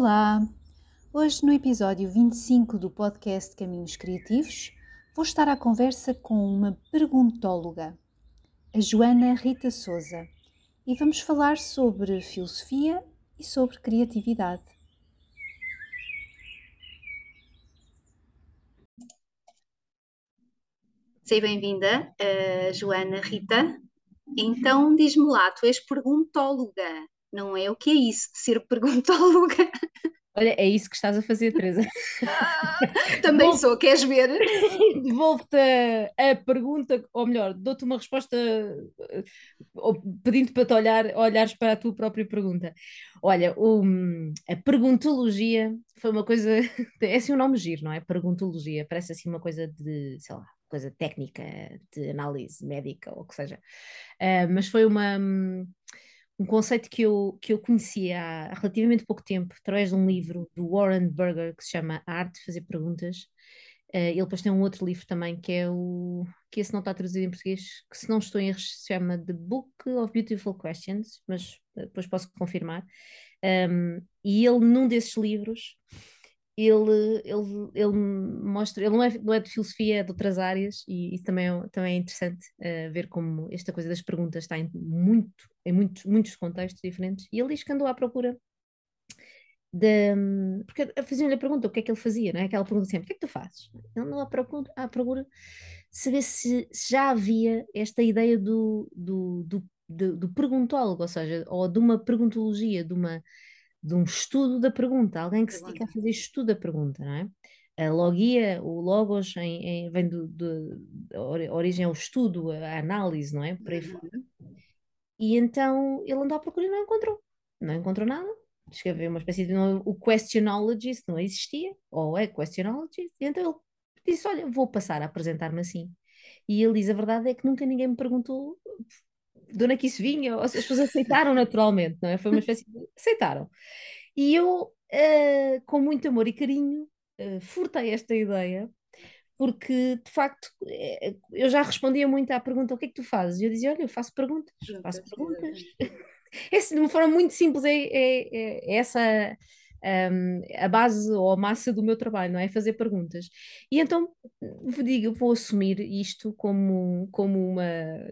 Olá! Hoje, no episódio 25 do podcast Caminhos Criativos, vou estar à conversa com uma perguntóloga, a Joana Rita Souza, e vamos falar sobre filosofia e sobre criatividade. Seja bem-vinda, uh, Joana Rita. Então, diz-me lá, tu és perguntóloga não é? O que é isso de ser perguntóloga? Olha, é isso que estás a fazer, Teresa. Também sou, queres ver? Devolvo-te a, a, pergunta, ou melhor, dou-te uma resposta pedindo para te olhar, olhares para a tua própria pergunta. Olha, a perguntologia foi uma coisa, é assim um nome giro, não é? Perguntologia, parece assim uma coisa de, sei lá, coisa técnica, de análise médica ou o que seja. Uh, mas foi uma um conceito que eu, que eu conheci há relativamente pouco tempo, através de um livro do Warren Burger que se chama A Arte de Fazer Perguntas. Uh, ele depois tem um outro livro também que é o que esse não está traduzido em português, que se não estou em erro se chama The Book of Beautiful Questions, mas depois posso confirmar. Um, e ele, num desses livros, ele, ele, ele mostra, ele não é, não é de filosofia, é de outras áreas, e isso também é, também é interessante uh, ver como esta coisa das perguntas está muito, em muitos, muitos contextos diferentes. E ele diz que andou à procura de. Porque faziam-lhe a pergunta o que é que ele fazia, não é? Aquela pergunta sempre: o que é que tu fazes? Ele andou à procura, à procura de saber se, já havia esta ideia do, do, do, do, do perguntólogo, ou seja, ou de uma perguntologia, de uma de um estudo da pergunta, alguém que se dedica a fazer estudo da pergunta, não é? A logia, o logos em, em, vem do, origem ao estudo, a análise, não é? Por aí fora. Uhum. E então ele andou à procura e não encontrou. Não encontrou nada. Escreveu uma espécie de. O questionologist não existia, ou é questionologist. E então ele disse: Olha, vou passar a apresentar-me assim. E ele diz: A verdade é que nunca ninguém me perguntou de onde é que isso vinha, as pessoas aceitaram naturalmente, não é? Foi uma espécie de. aceitaram. E eu, uh, com muito amor e carinho, uh, furtei esta ideia, porque de facto eh, eu já respondia muito à pergunta: o que é que tu fazes? E eu dizia: olha, eu faço perguntas, faço perguntas. Esse, de uma forma muito simples, é, é, é essa um, a base ou a massa do meu trabalho, não é? Fazer perguntas. E então digo, vou assumir isto como, como uma,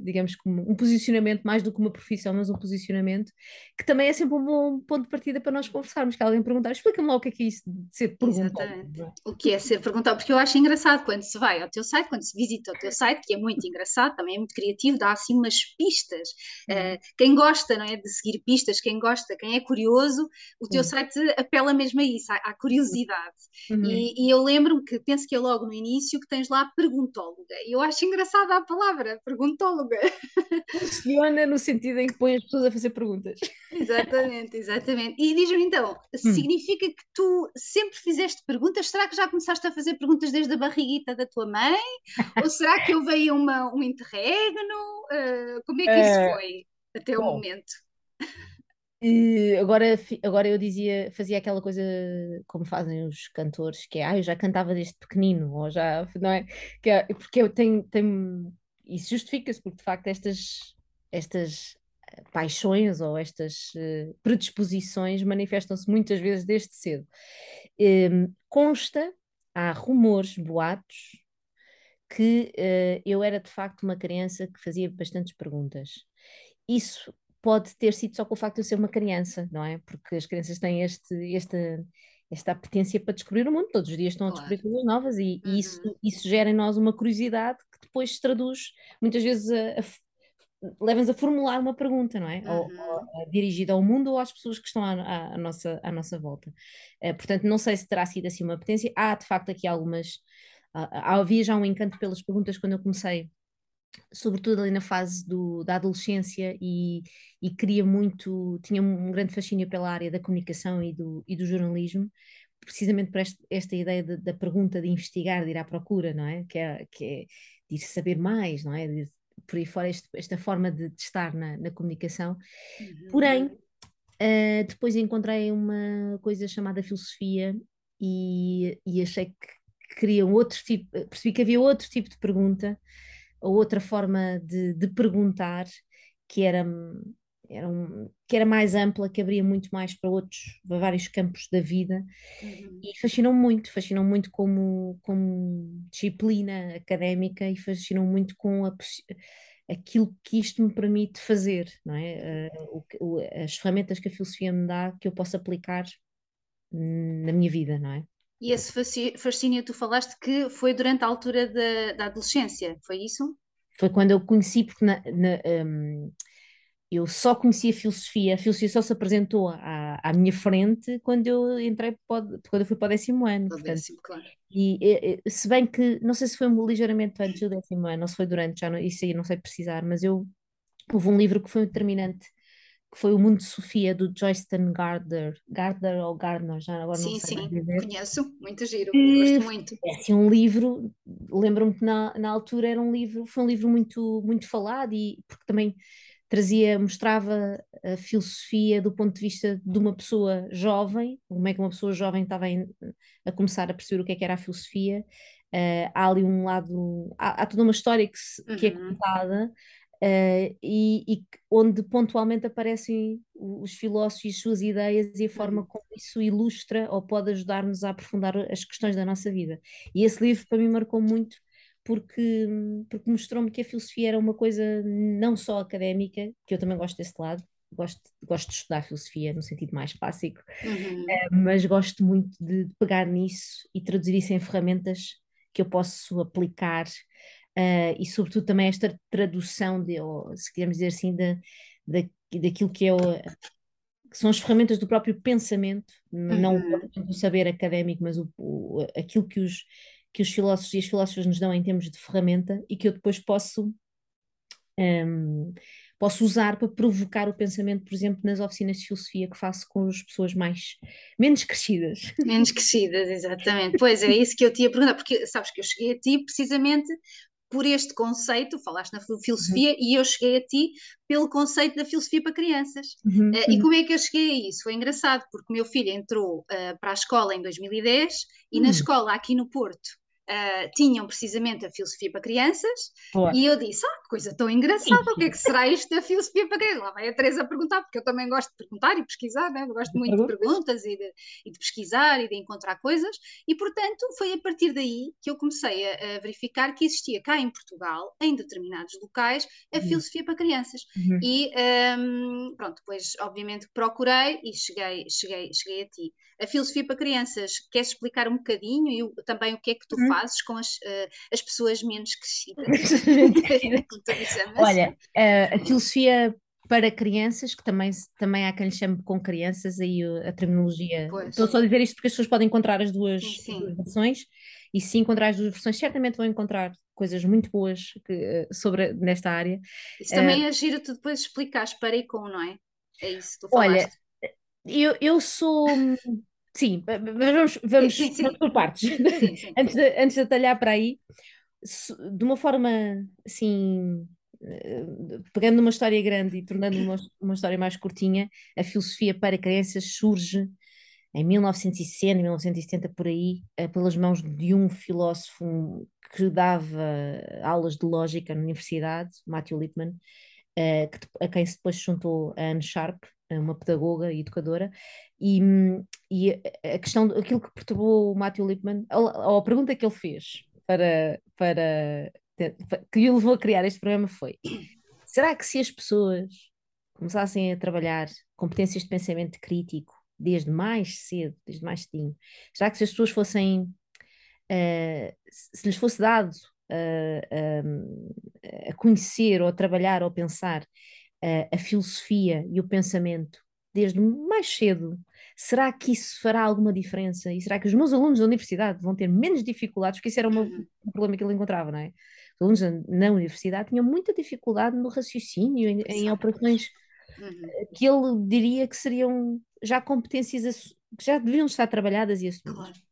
digamos, como um posicionamento, mais do que uma profissão, mas um posicionamento, que também é sempre um bom ponto de partida para nós conversarmos, que alguém perguntar, explica-me lá o que é que é isso de ser perguntado. Exatamente. O que é ser perguntado, porque eu acho engraçado quando se vai ao teu site, quando se visita o teu site, que é muito engraçado, também é muito criativo, dá assim umas pistas. Uh, quem gosta, não é, de seguir pistas, quem gosta, quem é curioso, o teu site apela mesmo a isso, à, à curiosidade. Uhum. E, e, eu lembro-me que, penso que é logo no início, que tens lá perguntóloga. E eu acho engraçada a palavra, perguntóloga. Funciona no sentido em que põe as pessoas a fazer perguntas. Exatamente, exatamente. E diz-me então, hum. significa que tu sempre fizeste perguntas? Será que já começaste a fazer perguntas desde a barriguita da tua mãe? Ou será que houve aí uma, um interregno? Uh, como é que isso uh, foi até bom, o momento? E agora, agora eu dizia, fazia aquela coisa como fazem os cantores, que é, ah, eu já cantava desde pequenino, ou já, não é? Que é porque eu tenho, tenho isso justifica-se, porque de facto estas, estas eh, paixões ou estas uh, predisposições manifestam-se muitas vezes desde cedo. Um, consta, há rumores, boatos, que uh, eu era de facto uma criança que fazia bastantes perguntas. Isso pode ter sido só com o facto de eu ser uma criança, não é? Porque as crianças têm este, este, esta apetência para descobrir o mundo. Todos os dias estão claro. a descobrir coisas novas e, uhum. e, isso, uhum. isso gera em nós uma curiosidade que depois se traduz muitas vezes a, a leva-nos a formular uma pergunta, não é? Uhum. Ou, ou, dirigida ao mundo ou às pessoas que estão à, à, à nossa, à nossa volta. Uh, portanto, não sei se terá sido assim uma apetência. Há, de facto, aqui algumas. Uh, havia já um encanto pelas perguntas quando eu comecei sobretudo ali na fase do, da adolescência e, e queria muito, tinha um grande fascínio pela área da comunicação e do, e do jornalismo, precisamente por esta, esta ideia de, da pergunta de investigar, de ir à procura, não é? Que é, que é de ir saber mais, não é? De, por aí fora, este, esta forma de, de estar na, na comunicação. Uhum. Porém, uh, depois encontrei uma coisa chamada filosofia e, e achei que queria um outro tipo, percebi que havia outro tipo de pergunta a outra forma de, de perguntar que era, era um, que era mais ampla, que abria muito mais para outros, para vários campos da vida uhum. e fascinou muito, fascinou muito como, como disciplina académica e fascinou muito com a, aquilo que isto me permite fazer, não é? Uh, o, as ferramentas que a filosofia me dá que eu posso aplicar na minha vida, não é? E esse fascínio tu falaste que foi durante a altura da, da adolescência, foi isso? Foi quando eu conheci, porque na, na, um, eu só conhecia filosofia, a filosofia só se apresentou à, à minha frente quando eu entrei, quando eu fui para o décimo ano. Para o décimo, claro. E, e, se bem que, não sei se foi ligeiramente antes do décimo ano, ou se foi durante, já não, isso aí não sei precisar, mas eu, houve um livro que foi determinante que foi O Mundo de Sofia, do Joyceton Gardner, Gardner ou Gardner, já agora sim, não sei Sim, sim, conheço, muito giro, gosto muito. É assim, um livro, lembro-me que na, na altura era um livro, foi um livro muito, muito falado e porque também trazia, mostrava a filosofia do ponto de vista de uma pessoa jovem, como é que uma pessoa jovem estava a começar a perceber o que é que era a filosofia. Uh, há ali um lado, há, há toda uma história que, se, que é uhum. contada Uh, e, e, onde pontualmente aparecem os filósofos e as suas ideias e a forma uhum. como isso ilustra ou pode ajudar-nos a aprofundar as questões da nossa vida. E esse livro para mim marcou muito porque, porque mostrou-me que a filosofia era uma coisa não só académica, que eu também gosto desse lado, gosto, gosto de estudar filosofia no sentido mais clássico, uhum. uh, mas gosto muito de pegar nisso e traduzir isso em ferramentas que eu posso aplicar uh, e sobretudo também esta tradução, de, ou, se quisermos dizer assim, de, de, daquilo que é o, que são as ferramentas do próprio pensamento, uhum. não o saber académico, mas o, o, aquilo que os, que os filósofos e as filósofas nos dão em termos de ferramenta e que eu depois posso um, posso usar para provocar o pensamento, por exemplo, nas oficinas de filosofia que faço com as pessoas mais menos crescidas. Menos crescidas, exatamente. Pois é isso que eu te ia perguntar, porque sabes que eu cheguei a ti precisamente por este conceito, falaste na filosofia, uhum. e eu cheguei a ti pelo conceito da filosofia para crianças. Uhum. Uh, e como é que eu cheguei a isso? Foi engraçado, porque o meu filho entrou uh, para a escola em 2010 e na uhum. escola aqui no Porto uh, tinham precisamente a filosofia para crianças Boa. e eu disse, ah, que coisa tão engraçada, o que é que será isto da filosofia para crianças? Lá vai a Teresa perguntar, porque eu também gosto de perguntar e pesquisar, né? eu gosto muito de perguntas e de, e de, pesquisar e de encontrar coisas e, portanto, foi a partir daí que eu comecei a, a verificar que existia cá em Portugal, em determinados locais, a uhum. filosofia para crianças. Uhum. E, um, pronto, depois, obviamente, procurei e cheguei, cheguei, cheguei a ti. A filosofia para crianças, queres explicar um bocadinho e também o que é que tu uhum fazes com as, uh, as pessoas menos crescidas? Olha, uh, a filosofia para crianças, que também, também há quem lhe chame com crianças, aí a terminologia. Pois. Estou só a dizer isto porque as pessoas podem encontrar as duas, sim, sim. versões, e se encontrar as duas versões, certamente vão encontrar coisas muito boas que, eh, sobre nesta área. Isso também uh, é giro tu depois explicares para e com, não é? É isso que tu falaste. Olha, eu, eu sou Sim, mas vamos, vamos, sim, sim. vamos por partes. Sim, antes, de, antes de atalhar para aí, de uma forma assim, eh, pegando uma história grande e tornando uma, uma história mais curtinha, a filosofia para crianças surge em 1960, 1970 por aí, eh, pelas mãos de um filósofo que dava aulas de lógica na universidade, Matthew Lipman, a quem se depois juntou a Anne Sharp, uma pedagoga e educadora, e, e a questão, aquilo que perturbou o Matthew Lipman, ou a pergunta que ele fez para, para, que o levou a criar este programa foi: será que se as pessoas começassem a trabalhar competências de pensamento crítico desde mais cedo, desde mais cedinho, será que se as pessoas fossem, uh, se lhes fosse dado uh, a conhecer ou a trabalhar ou a pensar uh, a filosofia e o pensamento desde mais cedo, será que isso fará alguma diferença? E será que os meus alunos da universidade vão ter menos dificuldades? Porque isso era uhum. um problema que ele encontrava, não é? Os alunos na universidade tinham muita dificuldade no raciocínio, em, em operações uhum. que ele diria que seriam já competências que já deviam estar trabalhadas e assumidas. Claro.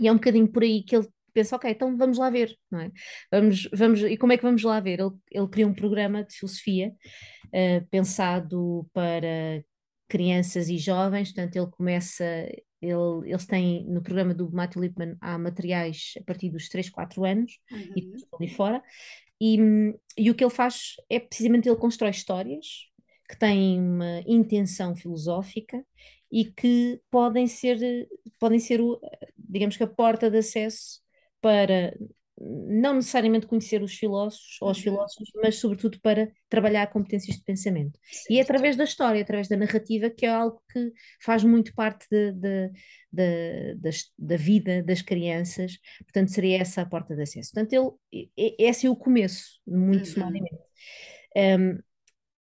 E é um bocadinho por aí que ele pensa, ok, então vamos lá ver, não é? Vamos, vamos, e como é que vamos lá ver? Ele, ele criou um programa de filosofia uh, pensado para crianças e jovens, portanto ele começa, ele, eles têm, no programa do Matthew Lipman há materiais a partir dos 3, 4 anos, uhum. e ali fora, e, e o que ele faz é precisamente ele constrói histórias que têm uma intenção filosófica e que podem ser, podem ser, digamos que a porta de acesso para não necessariamente conhecer os filósofos ou os uhum. filósofos, mas sobretudo para trabalhar competências de pensamento. E é através da história, através da narrativa, que é algo que faz muito parte de, de, de, da, da vida das crianças, portanto seria essa a porta de acesso. Portanto, ele, esse é o começo, muito uhum. sumariamente. Um,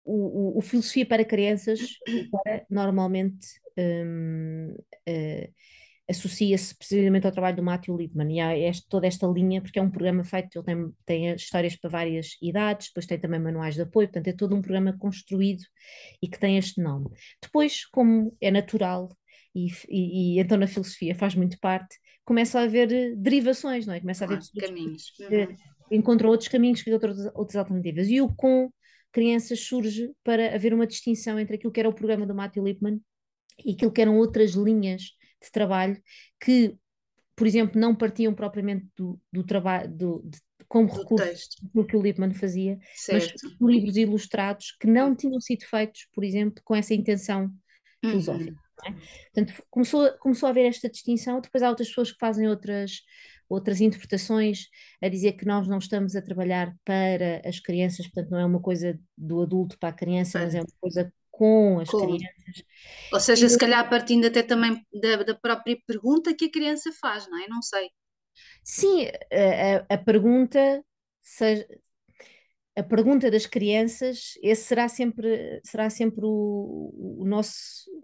o, o, o, filosofia para crianças para, normalmente um, uh, eh, associa-se precisamente ao trabalho do Matthew Liebman e há este, toda esta linha, porque é um programa feito, ele tem, tem histórias para várias idades, depois tem também manuais de apoio, portanto é todo um programa construído e que tem este nome. Depois, como é natural, e, e, e então na filosofia faz muito parte, começa a haver eh, derivações, não é? Começa a haver ah, caminhos. Uhum. encontram outros caminhos que outras, outras alternativas. E o com crianças surge para haver uma distinção entre aquilo que era o programa do Matthew Lipman e aquilo que eram outras linhas de trabalho que, por exemplo, não partiam propriamente do, do trabalho do, de, como do recurso do que o Lippmann fazia, certo. mas livros ilustrados que não tinham sido feitos, por exemplo, com essa intenção uhum. filosófica. É? Portanto, começou, começou a haver esta distinção, depois há outras pessoas que fazem outras, outras interpretações, a dizer que nós não estamos a trabalhar para as crianças, portanto não é uma coisa do adulto para a criança, mas é uma coisa com as com. crianças. Ou seja, e se calhar partindo até também da, da, própria pergunta que a criança faz, não é? Não sei. Sim, a, a, pergunta, a pergunta das crianças, esse será sempre, será sempre o, o nosso,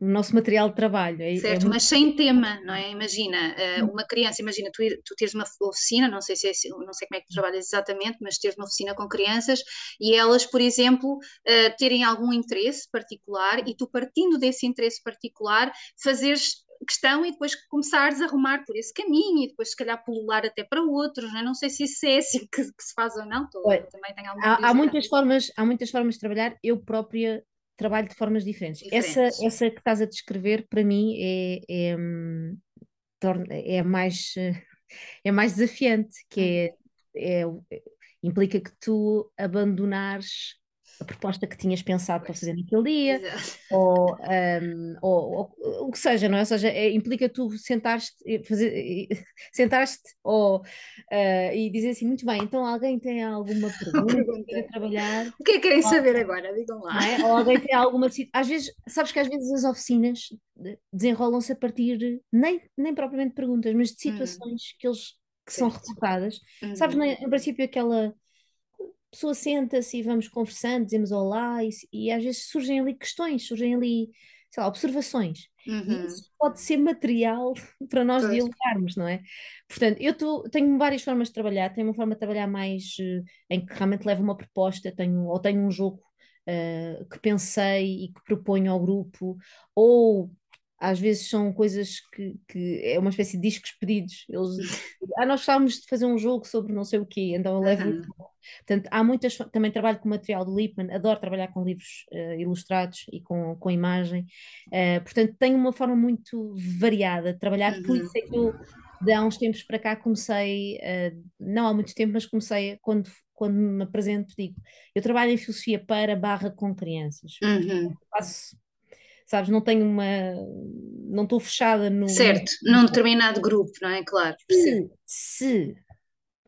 o nosso material de trabalho. É, é certo, é muito... mas sem tema, não é? Imagina, eh, uma criança, imagina, tu, tu teres uma oficina, não sei, se é, não sei como é que tu trabalhas exatamente, mas teres uma oficina com crianças e elas, por exemplo, uh, terem algum interesse particular e tu partindo desse interesse particular, fazeres questão e depois começares a arrumar por esse caminho e depois se calhar pulular até para outros, não, é? não sei se isso é assim que, que se faz ou não, Tô, também tenho há, há, muitas formas, há muitas formas de trabalhar, eu própria trabalho de formas diferentes. diferentes. Essa, essa que estás a descrever para mim é, é, hum, é mais é mais desafiante, que é, é, implica que tu abandonares a proposta que tinhas pensado para fazer naquele dia, ou, um, ou, ou, o que seja, não é? Ou seja, é, implica tu sentares-te, fazer, sentares-te ou, uh, e dizer assim, muito bem, então alguém tem alguma pergunta para trabalhar? O que é que querem ou, saber agora? Digam lá. É? Ou alguém tem alguma... Às vezes, sabes que às vezes as oficinas desenrolam-se a partir, nem, nem propriamente perguntas, mas de hum. situações hum. que eles que certo. são reportadas. Uhum. Sabes, no princípio aquela pessoa senta-se e vamos conversando, dizemos olá, e, e, às vezes surgem ali questões, surgem ali, sei lá, observações. Uhum. E isso pode ser material para nós pois. dialogarmos, não é? Portanto, eu tô, tenho várias formas de trabalhar. Tenho uma forma de trabalhar mais uh, em que realmente levo uma proposta, tenho, ou tenho um jogo uh, que pensei e que proponho ao grupo, ou às vezes são coisas que, que, é uma espécie de discos pedidos. Eles, ah, nós gostávamos de fazer um jogo sobre não sei o quê, então eu levo. Uhum. Portanto, há muitas. Também trabalho com material do Lippmann, adoro trabalhar com livros uh, ilustrados e com, com imagem. Uh, portanto, tenho uma forma muito variada de trabalhar, uhum. por isso é que eu, de há uns tempos para cá, comecei, uh, não há muito tempo, mas comecei quando. Quando me apresento, digo, eu trabalho em filosofia para barra com crianças. Uhum. Faço sabes? Não tenho uma. Não estou fechada no. Certo, num determinado grupo, não é? Claro. Se, se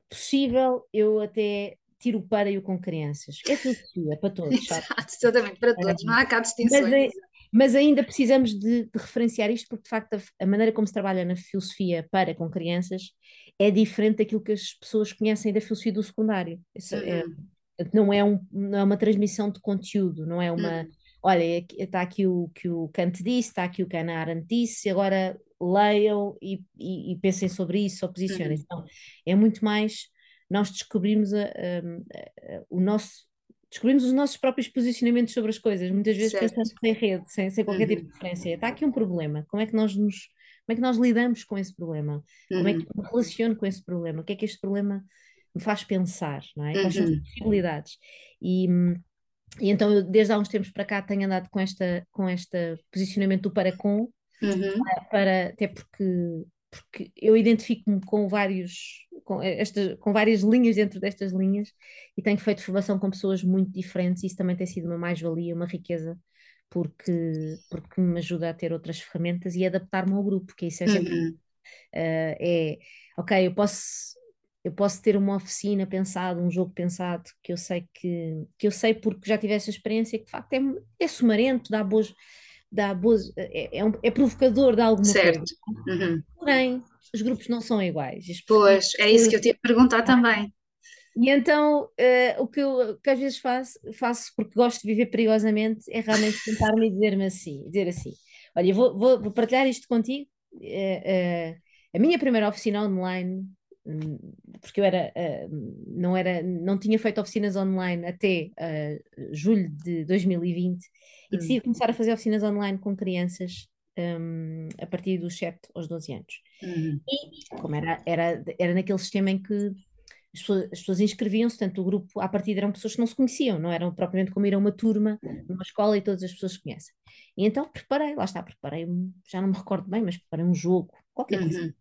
possível, eu até tiro o para e o com crianças. É filosofia para todos, Exato, exatamente, para todos, não há cá distinções. Mas, é, Mas ainda precisamos de, de, referenciar isto, porque de facto a, a, maneira como se trabalha na filosofia para com crianças é diferente daquilo que as pessoas conhecem da filosofia do secundário. Isso, é, uhum. é, não, é um, não é uma transmissão de conteúdo, não é uma. Uhum. Olha, está aqui o que o Kant disse, está aqui o que a Ana Arendt disse, agora leiam e, e, e pensem sobre isso, ou posicionem. Uhum. Então, é muito mais nós descobrimos a, a, a, o nosso descobrimos os nossos próprios posicionamentos sobre as coisas, muitas vezes certo. pensando sem rede, sem, sem qualquer uhum. tipo de referência. Está aqui um problema, como é que nós nos como é que nós lidamos com esse problema? Uhum. Como é que uhum. eu me relaciono com esse problema? O que é que este problema me faz pensar, não é? Quais são as uhum. possibilidades? E, e então eu, desde há uns tempos para cá tenho andado com esta com este posicionamento do para com uhum. para, até porque porque eu identifico-me com vários com, esta, com várias linhas dentro destas linhas e tenho feito formação com pessoas muito diferentes e isso também tem sido uma mais-valia, uma riqueza porque, porque me ajuda a ter outras ferramentas e adaptar-me ao grupo, que isso é sempre uhum. uh, é, ok, eu posso eu posso ter uma oficina pensada, um jogo pensado que eu sei que, que eu sei porque já tive essa experiência que de facto é, é sumarento, dá boas dá boas, é, é, um, é provocador de alguma certo. coisa. Uhum. Porém, os grupos não são iguais. Pois, é isso que eu te ia perguntar também. E então, uh, o que eu que às vezes faço, faço porque gosto de viver perigosamente, é realmente tentar-me dizer-me assim, dizer assim, olha, vou, vou, vou partilhar isto contigo, uh, uh, a minha primeira oficina online, porque eu era, não era, não tinha feito oficinas online até julho de 2020, e hum. decidi começar a fazer oficinas online com crianças um, a partir dos 7 aos 12 anos. Uhum. E como era, era, era naquele sistema em que as pessoas, as pessoas inscreviam-se, tanto o grupo à partida eram pessoas que não se conheciam, não eram propriamente como ir a uma turma numa escola e todas as pessoas se conhecem. E então preparei, lá está, preparei, já não me recordo bem, mas preparei um jogo, qualquer uhum.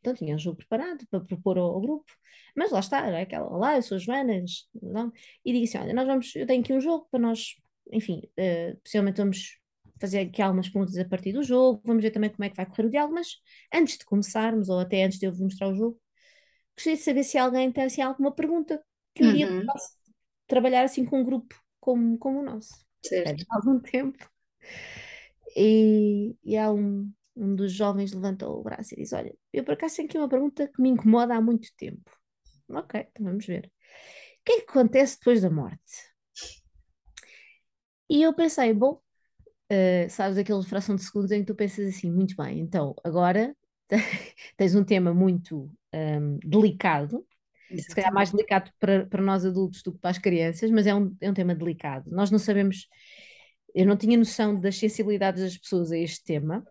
Então tinha um jogo preparado para propor ao, ao grupo, mas lá está, era aquela, olá, eu sou a Joana, não? e digo assim, olha, nós vamos, eu tenho aqui um jogo para nós, enfim, uh, possivelmente vamos fazer aqui algumas perguntas a partir do jogo, vamos ver também como é que vai correr o diálogo, mas antes de começarmos, ou até antes de eu vos mostrar o jogo, gostaria de saber se alguém tem assim, alguma pergunta que um uhum. dia possa trabalhar assim com um grupo como, como o nosso. Certo. Há algum tempo. E, e há um, um dos jovens levantou o braço e diz: Olha, eu por acaso tenho aqui uma pergunta que me incomoda há muito tempo. Ok, então vamos ver. O que é que acontece depois da morte? E eu pensei, bom, uh, sabes aquela fração de segundos em que tu pensas assim, muito bem, então agora tens um tema muito um, delicado, Exatamente. se calhar mais delicado para, para nós adultos do que para as crianças, mas é um, é um tema delicado. Nós não sabemos, eu não tinha noção das sensibilidades das pessoas a este tema,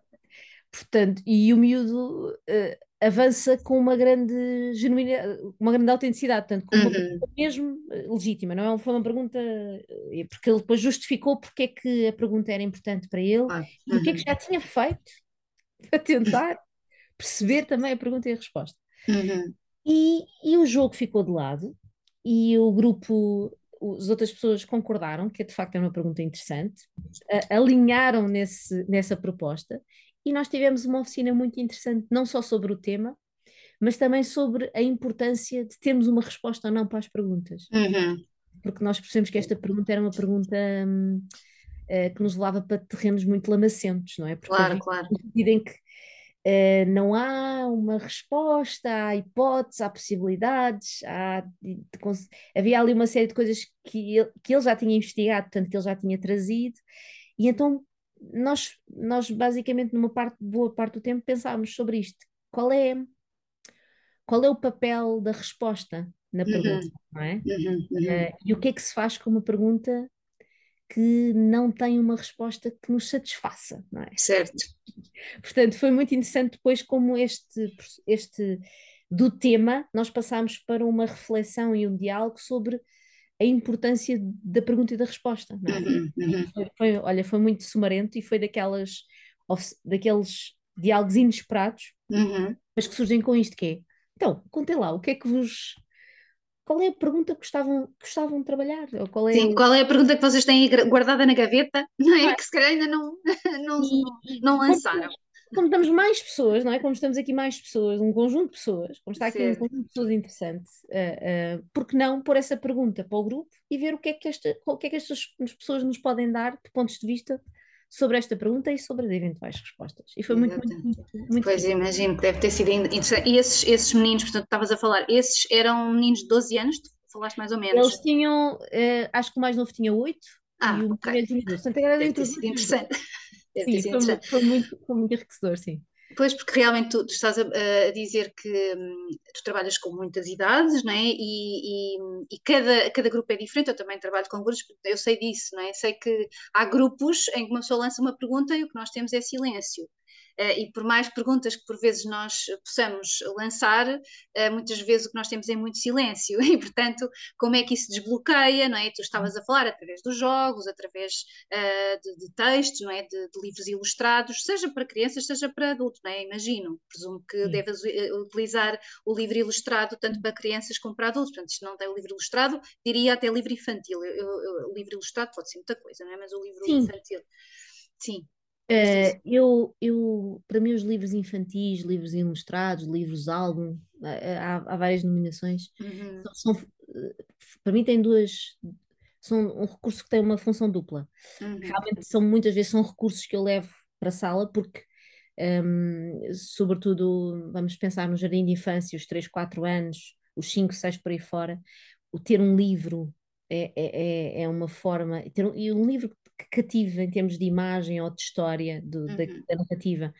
portanto, e o miúdo uh, avança com uma grande genuína, uma grande autenticidade, portanto, com uma uhum. pergunta mesmo eh, legítima, não é? Foi uma pergunta, eh, porque ele depois justificou porque é que a pergunta era importante para ele ah, e o que é que uhum. já tinha feito para tentar perceber também a pergunta e a resposta. Uhum. E, e o jogo ficou de lado e o grupo, as outras pessoas concordaram que de facto era uma pergunta interessante, alinharam nesse, nessa proposta e nós tivemos uma oficina muito interessante, não só sobre o tema, mas também sobre a importância de termos uma resposta ou não para as perguntas. Uhum. Porque nós percebemos que esta pergunta era uma pergunta hum, uh, que nos levava para terrenos muito lamacentos, não é? Porque claro, claro. em que uh, não há uma resposta, há hipóteses, há possibilidades, há, de, de, havia ali uma série de coisas que ele, que ele já tinha investigado, portanto, que ele já tinha trazido, e então nós, nós basicamente numa parte, boa parte do tempo pensámos sobre isto. Qual é, qual é o papel da resposta na uhum. pergunta, uhum. não é? Uhum, uhum. Uh, e o que é que se faz com uma pergunta que não tem uma resposta que nos satisfaça, não é? Certo. Portanto, foi muito interessante depois como este, este do tema nós passámos para uma reflexão e um diálogo sobre a importância da pergunta e da resposta. É? Uhum, uhum. Foi, foi, olha, foi muito sumarento e foi daquelas, daqueles diálogos inesperados, uhum. mas que surgem com isto que é, então, contem lá, o que é que vos... Qual é a pergunta que gostavam, gostavam de trabalhar? Ou qual é Sim, qual é a pergunta que vocês têm guardada na gaveta, não é? Que se calhar ainda não, não, e, não lançaram como estamos mais pessoas, não é? Como estamos aqui mais pessoas, um conjunto de pessoas, como está aqui certo. um conjunto de pessoas interessante, uh, uh, por que não pôr essa pergunta para o grupo e ver o que é que, esta, o que, é que estas pessoas nos podem dar de pontos de vista sobre esta pergunta e sobre as eventuais respostas. E foi muito, muito, muito, muito, Pois imagino que deve ter sido interessante. E esses, esses meninos, portanto, estavas a falar, esses eram meninos de 12 anos, tu falaste mais ou menos? Eles tinham, uh, acho que o mais novo tinha 8 ah, e o okay. tinha 12. Portanto, era deve ter sido interessante. Deve sim, foi. Foi, muito, foi muito enriquecedor, sim. Pois, porque realmente tu, tu estás a, a, dizer que hum, tu trabalhas com muitas idades, não é? E, e, e, cada, cada grupo é diferente. Eu também trabalho com grupos, eu sei disso, não é? Sei que há grupos em que uma pessoa lança uma pergunta e o que nós temos é silêncio. Uh, e por mais perguntas que por vezes nós possamos lançar, uh, muitas vezes o que nós temos é muito silêncio, e portanto, como é que isso desbloqueia, não é? Tu estavas a falar através dos jogos, através uh, de, de, textos, não é? De, de, livros ilustrados, seja para crianças, seja para adultos, não é? Imagino, presumo que Sim. deves utilizar o livro ilustrado tanto para crianças como para adultos, portanto, se não tem o livro ilustrado, diria até livro infantil, eu, eu, o livro ilustrado pode ser muita coisa, não é? Mas o livro Sim. infantil, sim. Uh, eu, eu, para mim, os livros infantis, livros ilustrados, livros álbum, há, há várias nominações. Uhum. São, para mim, tem duas. São um recurso que tem uma função dupla. Uhum. Realmente, são muitas vezes são recursos que eu levo para a sala, porque, um, sobretudo, vamos pensar no jardim de infância, os 3, 4 anos, os 5, 6 por aí fora, o ter um livro é, é, é, é uma forma. Ter um, e um livro que cativa em termos de imagem ou de história do, uhum. da, da, narrativa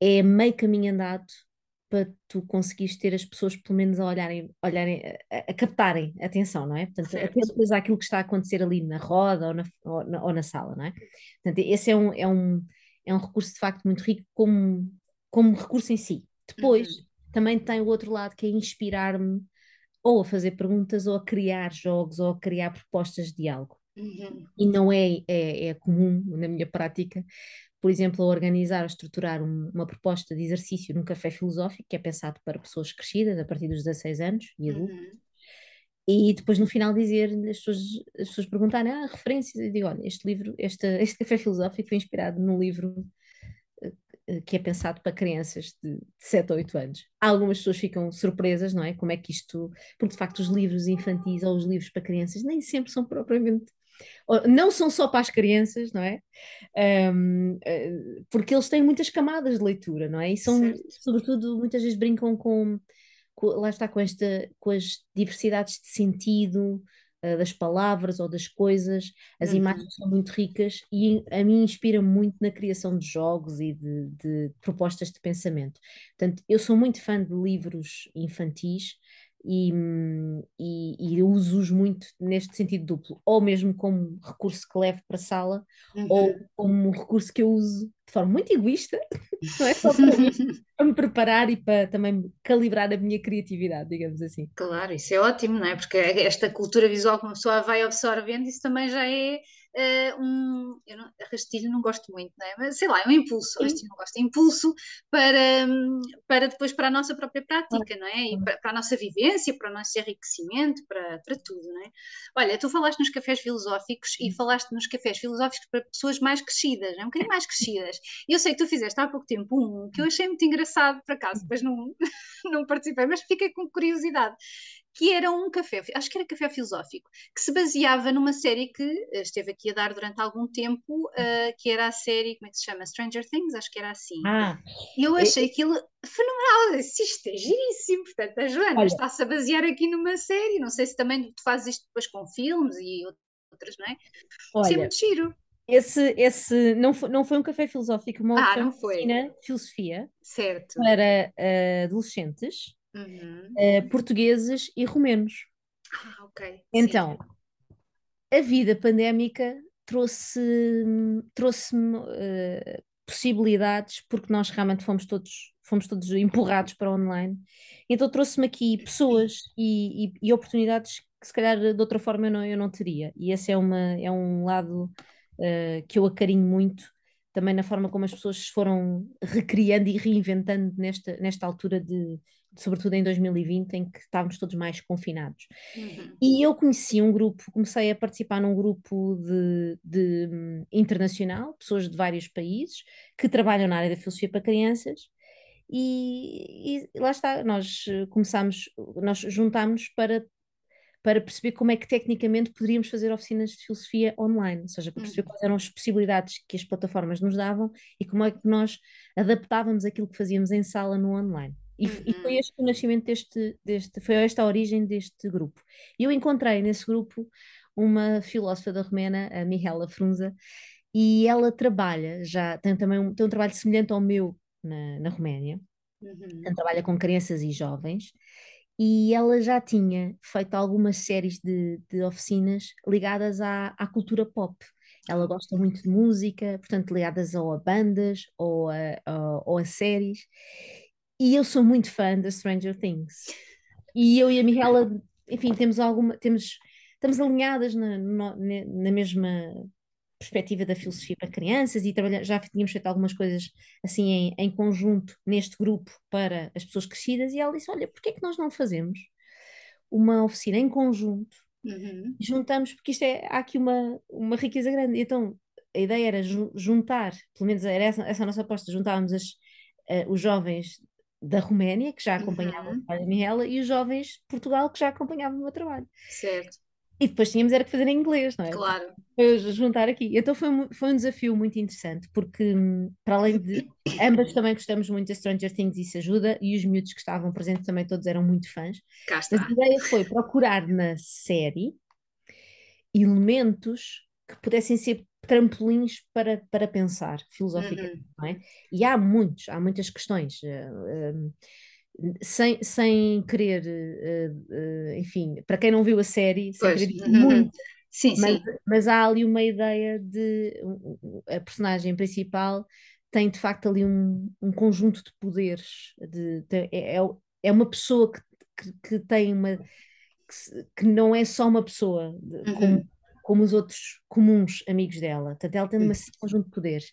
é meio caminho andado para tu conseguires ter as pessoas pelo menos a olharem, olharem a, a captarem a atenção, não é? Portanto, certo. aquilo que está a acontecer ali na roda ou na, ou na, ou na, sala, não é? Portanto, esse é um, é, um, é um recurso de facto muito rico como, como recurso em si. Depois, uhum. também tem o outro lado que é inspirar-me ou a fazer perguntas ou a criar jogos ou a criar propostas de algo. Uhum. E não é, é, é, comum na minha prática, por exemplo, organizar, estruturar um, uma proposta de exercício num café filosófico que é pensado para pessoas crescidas a partir dos 16 anos e adultos. Uhum. E depois no final dizer, as pessoas, as pessoas perguntarem, ah, referências, e digo, olha, este livro, este, este café filosófico foi inspirado num livro eh, que é pensado para crianças de, de 7 ou 8 anos. Algumas pessoas ficam surpresas, não é? Como é que isto. Porque de facto os livros infantis ou os livros para crianças nem sempre são propriamente não são só para as crianças, não é? Um, eh, porque eles têm muitas camadas de leitura, não é? E são, certo. sobretudo, muitas vezes brincam com, com, lá está, com, esta, com as diversidades de sentido uh, das palavras ou das coisas, as uhum. imagens são muito ricas e a mim inspira muito na criação de jogos e de, de propostas de pensamento. Portanto, eu sou muito fã de livros infantis, e, e, e uso-os muito neste sentido duplo, ou mesmo como recurso que levo para a sala, uhum. ou como recurso que eu uso de forma muito egoísta, não é só para, para, me preparar e para também calibrar a minha criatividade, digamos assim. Claro, isso é ótimo, não é? Porque esta cultura visual que uma pessoa vai absorvendo, isso também já é uh, um. Eu não, rastilho não gosto muito, não é? Mas sei lá, é um impulso, rastilho não gosto, é impulso para, para depois para a nossa própria prática, não é? E para, para, a nossa vivência, para o nosso enriquecimento, para, para tudo, não é? Olha, tu falaste nos cafés filosóficos e falaste nos cafés filosóficos para pessoas mais crescidas, é um bocadinho mais crescidas. E eu sei que tu fizeste há pouco tempo um que eu achei muito engraçado, por acaso, depois não, não participei, mas fiquei com curiosidade que era um café, acho que era café filosófico, que se baseava numa série que eh, esteve aqui a dar durante algum tempo, uh, que era a série, como é que se chama? Stranger Things, acho que era assim. Ah, e eu achei é... aquilo fenomenal, disse, isto é giríssimo, portanto a Joana está-se a basear aqui numa série, não sei se também tu fazes isto depois com filmes e outras, não é? Olha, Isso é muito giro. Esse, esse não, foi, não foi um café filosófico, uma ah, não foi. filosofia certo. para uh, adolescentes uhum. uh, portugueses e romenos. Ah, ok. Então, Sim. a vida pandémica trouxe, trouxe uh, possibilidades, porque nós realmente fomos todos, fomos todos empurrados para online. Então trouxe-me aqui pessoas e, e, e, oportunidades que se calhar de outra forma eu não, eu não teria. E esse é, uma, é um lado uh, que eu acarinho muito, também na forma como as pessoas se foram recriando e reinventando nesta, nesta altura de, sobretudo em 2020, em que estávamos todos mais confinados. Uhum. E eu conheci um grupo, comecei a participar num grupo de, de um, internacional, pessoas de vários países, que trabalham na área da filosofia para crianças, e, e lá está, nós começámos, nós juntámos para para perceber como é que tecnicamente poderíamos fazer oficinas de filosofia online, ou seja, para perceber Uhum. quais eram as possibilidades que as plataformas nos davam e como é que nós adaptávamos aquilo que fazíamos em sala no online. E, f- e foi Uhum. este o nascimento deste, deste, foi esta a origem deste grupo. E eu encontrei nesse grupo uma filósofa da Romena, a Mihaela Frunza, e ela trabalha, já tem também um, tem um trabalho semelhante ao meu na, na Roménia, Uhum. Portanto, trabalha com crianças e jovens, e ela já tinha feito algumas séries de, de oficinas ligadas à, à cultura pop. Ela gosta muito de música, portanto, ligadas ou a bandas ou a, a- ou a séries. E eu sou muito fã da Stranger Things. E eu e a Mihaela, enfim, temos alguma, temos, estamos alinhadas na, na, na mesma perspectiva da filosofia para crianças e já tínhamos feito algumas coisas assim em, em conjunto neste grupo para as pessoas crescidas e ela disse, olha, porquê é que nós não fazemos uma oficina em conjunto Uhum. juntamos, porque isto é, há aqui uma, uma riqueza grande. Então, a ideia era ju- juntar, pelo menos era essa, essa a nossa aposta, juntávamos as, eh, os jovens da Roménia, que já acompanhavam Uhum. o trabalho da e os jovens de Portugal, que já acompanhavam o meu trabalho. Certo, E depois tínhamos era que fazer em inglês, não é? claro. Foi juntar aqui. Então foi, foi um desafio muito interessante, porque hum, para além de ambas também gostamos muito de Stranger Things e isso ajuda, e os miúdos que estavam presentes também todos eram muito fãs. Cá Mas está. a ideia foi procurar na série elementos que pudessem ser trampolins para, para pensar filosoficamente, Uhum. não é? E há muitos, há muitas questões. hum, sem, sem querer, eh, eh, enfim, para quem não viu a série, sem querer Uhum. muito, Sim, mas, sim. mas há ali uma ideia de a personagem principal tem de facto ali um, um conjunto de poderes, de, de- é, é- é uma pessoa que, que, que tem uma que, que não é só uma pessoa de- Uhum. como os outros comuns amigos dela. Portanto, ela tem uma- um conjunto de poderes.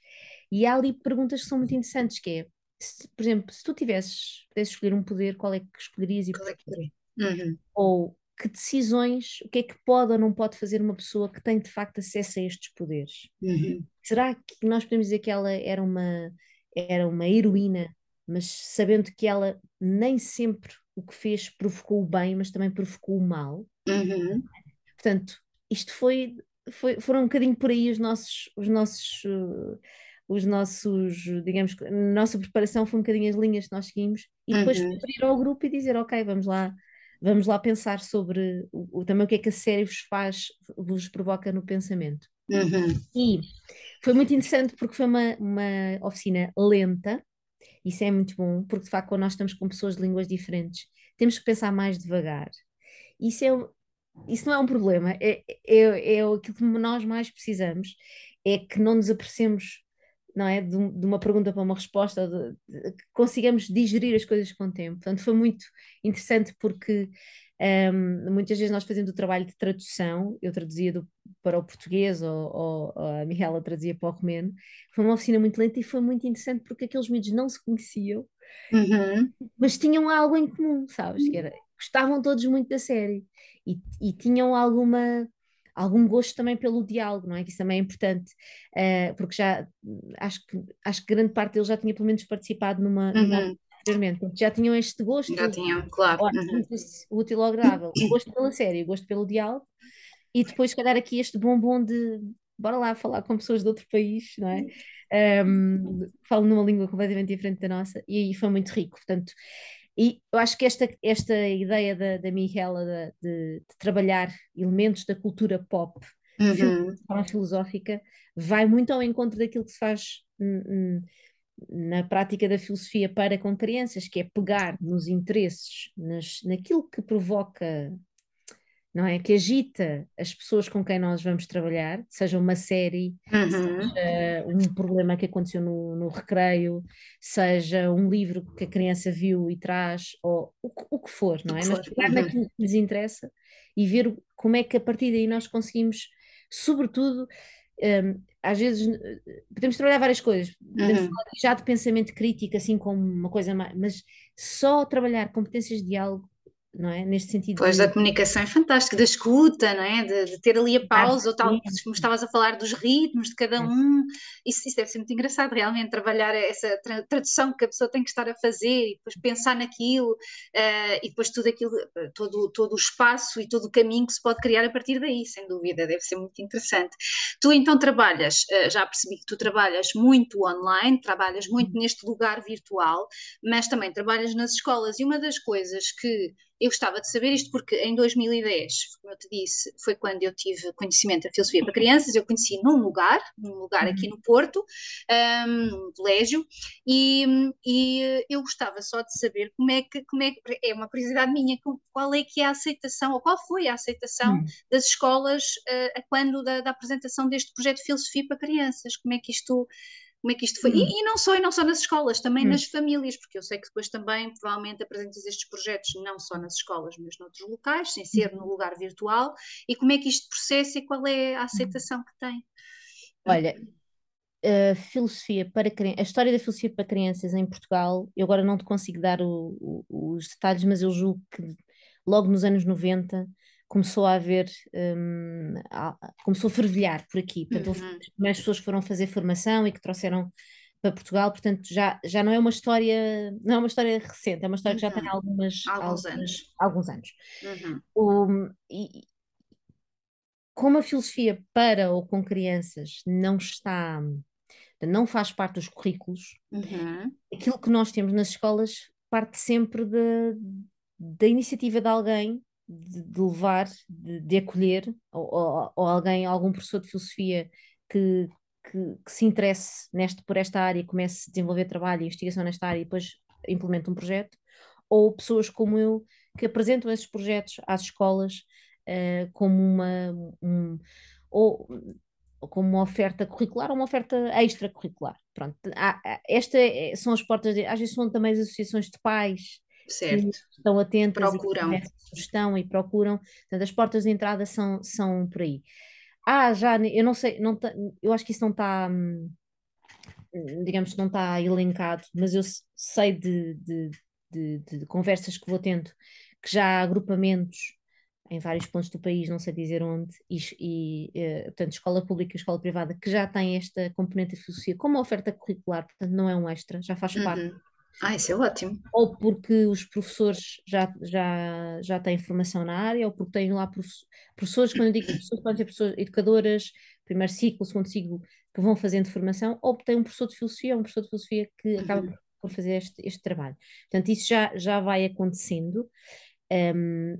E há ali perguntas que são muito interessantes, que é, se- por exemplo, se tu tivesses, pudesses escolher um poder, qual é que escolherias e Qual é que? Uhum. Ou que decisões, o que é que pode ou não pode fazer uma pessoa que tem de facto acesso a estes poderes? Uhum. Será que nós podemos dizer que ela era uma, era uma heroína, mas sabendo que ela nem sempre o que fez provocou o bem, mas também provocou o mal? Uhum. Portanto, isto foi, foi- foram um bocadinho por aí os nossos, os nossos, uh, os nossos, digamos, nossa preparação foi um bocadinho as linhas que nós seguimos e depois Uhum. ao grupo e dizer, ok, vamos lá, vamos lá pensar sobre o, também o que é que a série vos faz, vos provoca no pensamento. Uhum. E foi muito interessante porque foi uma, uma oficina lenta, isso é muito bom, porque de facto quando nós estamos com pessoas de línguas diferentes, temos que pensar mais devagar. Isso é, isso não é um problema, é, é, é aquilo que nós mais precisamos, é que não nos apressemos, não é, de, um- de uma pergunta para uma resposta, de- de- que consigamos digerir as coisas com o tempo. Portanto, foi muito interessante porque hum, muitas vezes nós fazemos o trabalho de tradução, eu traduzia do- para o português ou, ou- ou a Mihaela traduzia para o romeno, foi uma oficina muito lenta e foi muito interessante porque aqueles miúdos não se conheciam, Uhum. mas tinham algo em comum, sabes? Que era, gostavam todos muito da série e, e tinham alguma, algum gosto também pelo diálogo, não é? Que isso também é importante, eh, porque já acho que, acho que grande parte deles já tinha pelo menos participado numa, numa Uhum. anteriormente, Portanto, já tinham este gosto, Já tinham, claro. Uhum. útil ou agradável, o gosto pela série, o gosto pelo diálogo, e depois, se calhar, aqui este bombom de bora lá falar com pessoas de outro país, não é? Um, que falam numa língua completamente diferente da nossa, e aí foi muito rico. Portanto, e eu acho que esta, esta ideia da, da Mihaela de, de- de trabalhar elementos da cultura pop Uhum. de forma filosófica vai muito ao encontro daquilo que se faz na prática da filosofia para com crianças, que é pegar nos interesses, nas, naquilo que provoca, não é? Que agita as pessoas com quem nós vamos trabalhar, seja uma série, Uhum. seja um problema que aconteceu no, no recreio, seja um livro que a criança viu e traz, ou o, que- o que for, não é? Mas pegar Uhum. naquilo que nos interessa e ver como é que a partir daí nós conseguimos, sobretudo, hum, às vezes podemos trabalhar várias coisas, podemos Uhum. falar já de pensamento crítico, assim como uma coisa mais, mas só trabalhar competências de diálogo não é? Neste sentido. Pois, de... da comunicação é fantástico, da escuta, não é? De, de ter ali a pausa, ou tal, como estavas a falar dos ritmos de cada um, isso, isso deve ser muito engraçado, realmente, trabalhar essa tra tradução que a pessoa tem que estar a fazer e depois pensar naquilo uh, e depois tudo aquilo, todo, todo o espaço e todo o caminho que se pode criar a partir daí, sem dúvida, deve ser muito interessante. Tu então trabalhas, uh, já percebi que tu trabalhas muito online, trabalhas muito uhum. neste lugar virtual, mas também trabalhas nas escolas e uma das coisas que eu gostava de saber isto porque em 2010, como eu te disse, foi quando eu tive conhecimento da filosofia para crianças, eu conheci num lugar, num lugar aqui uhum. no Porto, um, num colégio, e, e, eu gostava só de saber como é que, como é que, é uma curiosidade minha, qual é que é a aceitação, ou qual foi a aceitação hum. das escolas uh, quando da, da apresentação deste projeto de filosofia para crianças, como é que isto como é que isto foi. Hum. E, e, não só, e não só nas escolas, também hum. nas famílias, porque eu sei que depois também provavelmente apresentas estes projetos não só nas escolas, mas noutros locais, sem ser no lugar virtual, e como é que isto processa e qual é a aceitação que tem. Olha, a filosofia para a história da filosofia para crianças em Portugal, eu agora não te consigo dar o, o, os detalhes, mas eu julgo que logo nos anos 90 começou a haver, um, começou a fervilhar por aqui. Portanto, uhum. as primeiras pessoas que foram fazer formação e que trouxeram para Portugal, portanto, já, já não é uma história, não é uma história recente, é uma história que já tem uhum. algumas, alguns anos. Alguns anos. Uhum. Um, e, como a filosofia para ou com crianças não está, não faz parte dos currículos, uhum. aquilo que nós temos nas escolas parte sempre de, da iniciativa de alguém de, de levar, de, de acolher, ou, ou, alguém, algum professor de filosofia que, que, que, se interesse neste, por esta área, comece a desenvolver trabalho e investigação nesta área e depois implemente um projeto, ou pessoas como eu que apresentam esses projetos às escolas uh, como uma um, ou, ou como uma oferta curricular ou uma oferta extracurricular. Pronto, há, esta é, são as portas, de, às vezes são também as associações de pais certo. estão atentas procuram. e sugestão e procuram. Portanto, as portas de entrada são, são por aí. Ah, já, eu não sei, não tá, eu acho que isso não está, hum, digamos que não está elencado, mas eu sei de, de, de, de, conversas que vou tendo que já há agrupamentos em vários pontos do país, não sei dizer onde, e, e eh, portanto, escola pública e escola privada, que já têm esta componente de filosofia como oferta curricular, portanto, não é um extra, já faz parte uhum. Ah, isso é ótimo. Ou porque os professores já, já, já têm formação na área, ou porque têm lá professores, quando eu digo professores, podem ser pessoas educadoras, primeiro ciclo, segundo ciclo, que vão fazendo formação, ou porque tem um professor de filosofia, um professor de filosofia que acaba uhum. por fazer este, este trabalho. Portanto, isso já, já vai acontecendo. Um,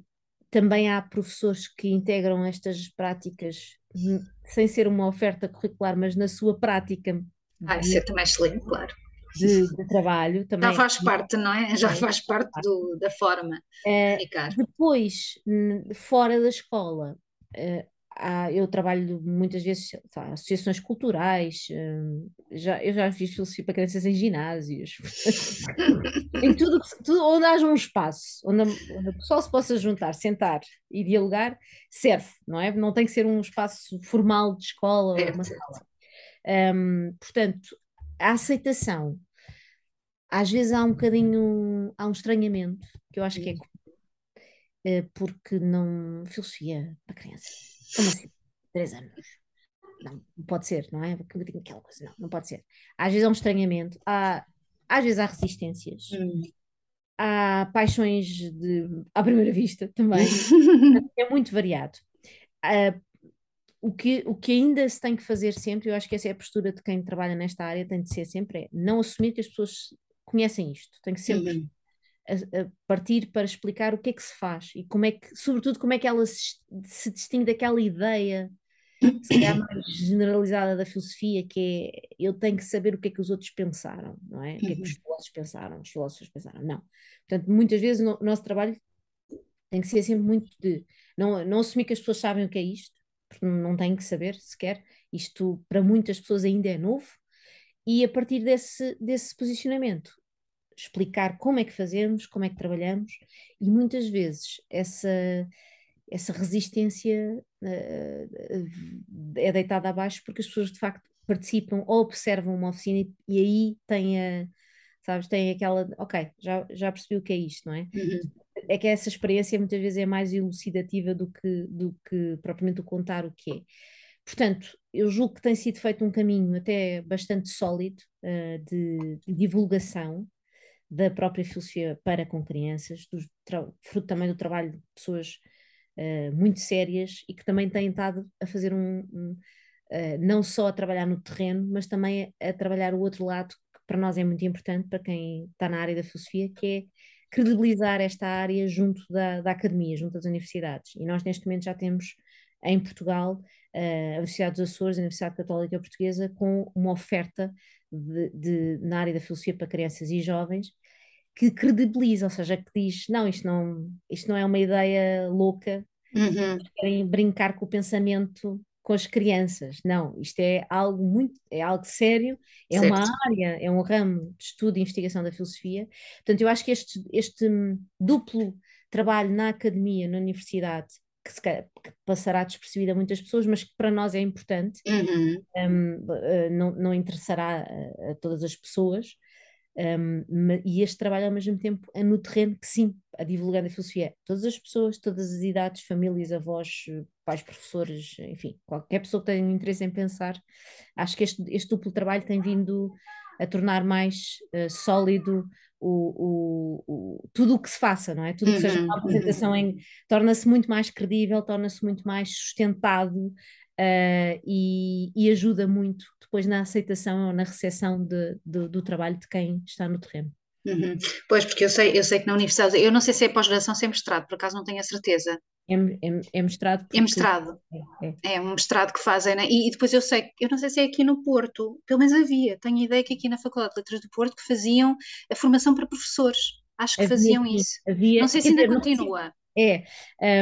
também há professores que integram estas práticas hum, sem ser uma oferta curricular, mas na sua prática. Ah, isso é também excelente, claro de, de trabalho também. Já faz parte, não é? Já faz parte do, da forma é, Depois, fora da escola, há, eu trabalho muitas vezes tá, associações culturais, uh, já, eu já fiz filosofia para crianças em ginásios, em tudo, tudo onde haja um espaço, onde, onde o pessoal se possa juntar, sentar e dialogar, serve, não é? Não tem que ser um espaço formal de escola é, ou uma sala. Portanto, a aceitação às vezes há um bocadinho, há um estranhamento, que eu acho que é eh, porque não. Filosofia para crianças. Como assim? Três anos. Não, não pode ser, não é? Porque eu aquela coisa, não, não pode ser. Às vezes há um estranhamento, há, às vezes há resistências, hum. há paixões de, à primeira vista também. é muito variado. Uh, o que, o que ainda se tem que fazer sempre, eu acho que essa é a postura de quem trabalha nesta área, tem de ser sempre, é não assumir que as pessoas conhecem isto, que sempre a, a partir para explicar o que é que se faz e como é que, sobretudo, como é que ela se, se distingue daquela ideia se calhar mais generalizada da filosofia, que é eu tenho que saber o que é que os outros pensaram, não é? O que é que os uhum. filósofos pensaram, os filósofos pensaram, não. Portanto, muitas vezes o nosso trabalho tem que ser sempre muito de não, não assumir que as pessoas sabem o que é isto, porque não têm que saber sequer, isto para muitas pessoas ainda é novo, e a partir desse, desse posicionamento explicar como é que fazemos, como é que trabalhamos e muitas vezes essa, essa resistência uh, é deitada abaixo porque as pessoas de facto participam ou observam uma oficina e, e aí têm a, sabes, têm aquela, ok, já, já percebi o que é isto, não é? Uhum. é que essa experiência muitas vezes é mais elucidativa do que, do que propriamente o contar o que é. Portanto, eu julgo que tem sido feito um caminho até bastante sólido uh, de, de, divulgação da própria filosofia para com crianças, do, fruto também do trabalho de pessoas uh, muito sérias e que também têm estado a fazer um, um uh, não só a trabalhar no terreno, mas também a, a, trabalhar o outro lado que para nós é muito importante, para quem está na área da filosofia, que é credibilizar esta área junto da, da academia, junto das universidades. E nós neste momento já temos em Portugal a Universidade dos Açores, a Universidade Católica Portuguesa, com uma oferta de, de, na área da filosofia para crianças e jovens que credibiliza, ou seja, que diz, não, isto não, isto não é uma ideia louca, uhum. querem brincar com o pensamento com as crianças. Não, isto é algo muito, é algo sério, é certo. uma área, é um ramo de estudo e investigação da filosofia. Portanto, eu acho que este, este duplo trabalho na academia, na universidade, que, se, que passará despercebido a muitas pessoas, mas que para nós é importante, uhum. um, eh, não, não interessará a, a todas as pessoas. Um, e este trabalho ao mesmo tempo é no terreno que sim, a divulgar a filosofia. Todas as pessoas, todas as idades, famílias, avós, pais, professores, enfim, qualquer pessoa que tenha interesse em pensar, acho que este, este duplo trabalho tem vindo a tornar mais uh, sólido o, o, o, tudo o que se faça, não é? Tudo o que seja uma uhum, apresentação uhum. em torna-se muito mais credível, torna-se muito mais sustentado uh, e, e, ajuda muito depois na aceitação ou na recepção de, de, do trabalho de quem está no terreno. Uhum. Pois, porque eu sei, eu sei que na universidade, eu não sei se é pós-graduação ou se é mestrado, por acaso não tenho a certeza. É, é, é mestrado. É mestrado. É, é. é, um mestrado que fazem, né? e, e, depois eu sei, eu não sei se é aqui no Porto, pelo menos havia, tenho ideia que aqui na Faculdade de Letras do Porto que faziam a formação para professores. Acho que havia, faziam isso. Havia, não sei se ainda dizer, continua. É,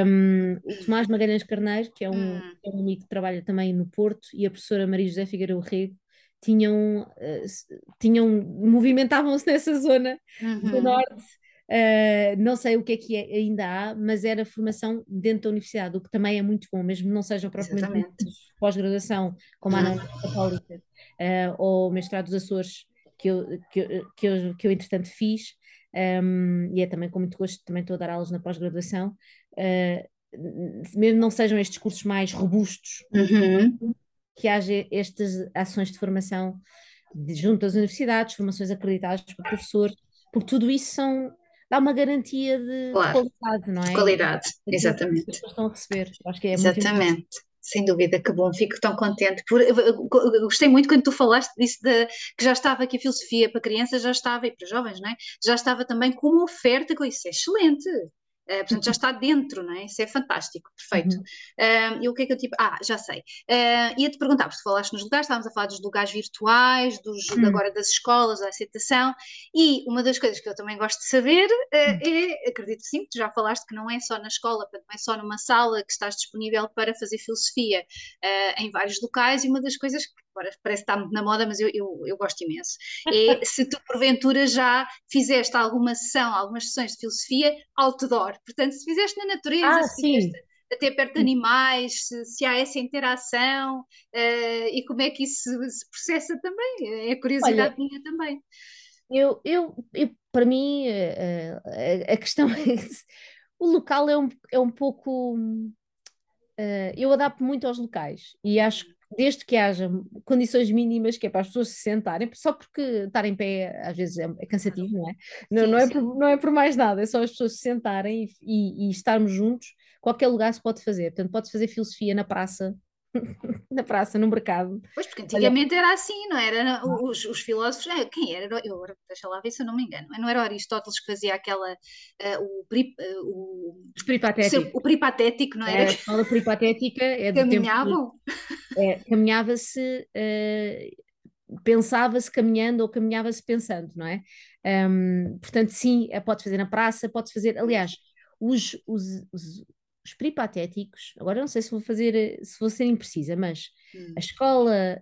um, o Tomás Magalhães Carneiro, que é um, hum. é um amigo que trabalha também no Porto, e a professora Maria José Figueiredo Rego, tinham, uh, tinham movimentavam-se nessa zona uhum. do norte. Uh, não sei o que é que é, ainda há, mas era formação dentro da universidade, o que também é muito bom, mesmo não sejam propriamente pós-graduação, como a uhum. Católica uh, ou mestrado dos Açores, que eu, que, eu, que, eu, que eu entretanto fiz, um, e é também com muito gosto também estou a dar aulas na pós-graduação, uh, mesmo não sejam estes cursos mais robustos, uhum. Que haja estas ações de formação de, junto às universidades, formações acreditadas por professor, porque tudo isso são, dá uma garantia de, claro. de qualidade, não é? De qualidade, exatamente. Que estão a receber. Acho que é exatamente. Sem dúvida, que bom, fico tão contente. Por, gostei muito quando tu falaste disso de, que já estava aqui a filosofia para crianças, já estava, e para jovens, não é? Já estava também como oferta, que isso é excelente. Uh, portanto, já está dentro, não é? Isso é fantástico, perfeito. Uhum. Uh, e o que é que eu tipo. Ah, já sei. Uh, Ia-te perguntar, porque falaste nos lugares, estávamos a falar dos lugares virtuais, dos, uhum. agora das escolas, da aceitação, e uma das coisas que eu também gosto de saber uh, é, acredito sim, que tu já falaste que não é só na escola, não é só numa sala que estás disponível para fazer filosofia em vários locais, e uma das coisas que agora parece que está muito na moda, mas eu, eu, eu gosto imenso. É se tu porventura já fizeste alguma sessão, algumas sessões de filosofia outdoor. Portanto, se fizeste na natureza, ah, se fizeste até perto de animais, se, se há essa interação uh, e como é que isso se, se processa também. É curiosidade Olha, minha também. Eu, eu, eu para mim, uh, a, a questão é o local é um, é um pouco. Uh, eu adapto muito aos locais e acho desde que haja condições mínimas que é para as pessoas se sentarem, só porque estar em pé às vezes é, é cansativo, não é? Não, sim, não, é por, não é por mais nada, é só as pessoas se sentarem e, e, e estarmos juntos, qualquer lugar se pode fazer. Portanto, pode fazer filosofia na praça, na praça, no mercado. Pois, porque antigamente Olha, era assim, não era? Os, os filósofos, é, quem era? Eu, deixa lá ver se eu não me engano. Não era Aristóteles que fazia aquela. Uh, o, uh, o, Os peripatéticos. O, peripatético, não era? É, a escola peripatética é do Caminhavam? É, Caminhava-se. Uh, pensava-se caminhando ou caminhava-se pensando, não é? Um, portanto, sim, pode fazer na praça, pode fazer. Aliás, os, os, os os peripatéticos, agora não sei se vou fazer, se vou ser imprecisa, mas hum. a escola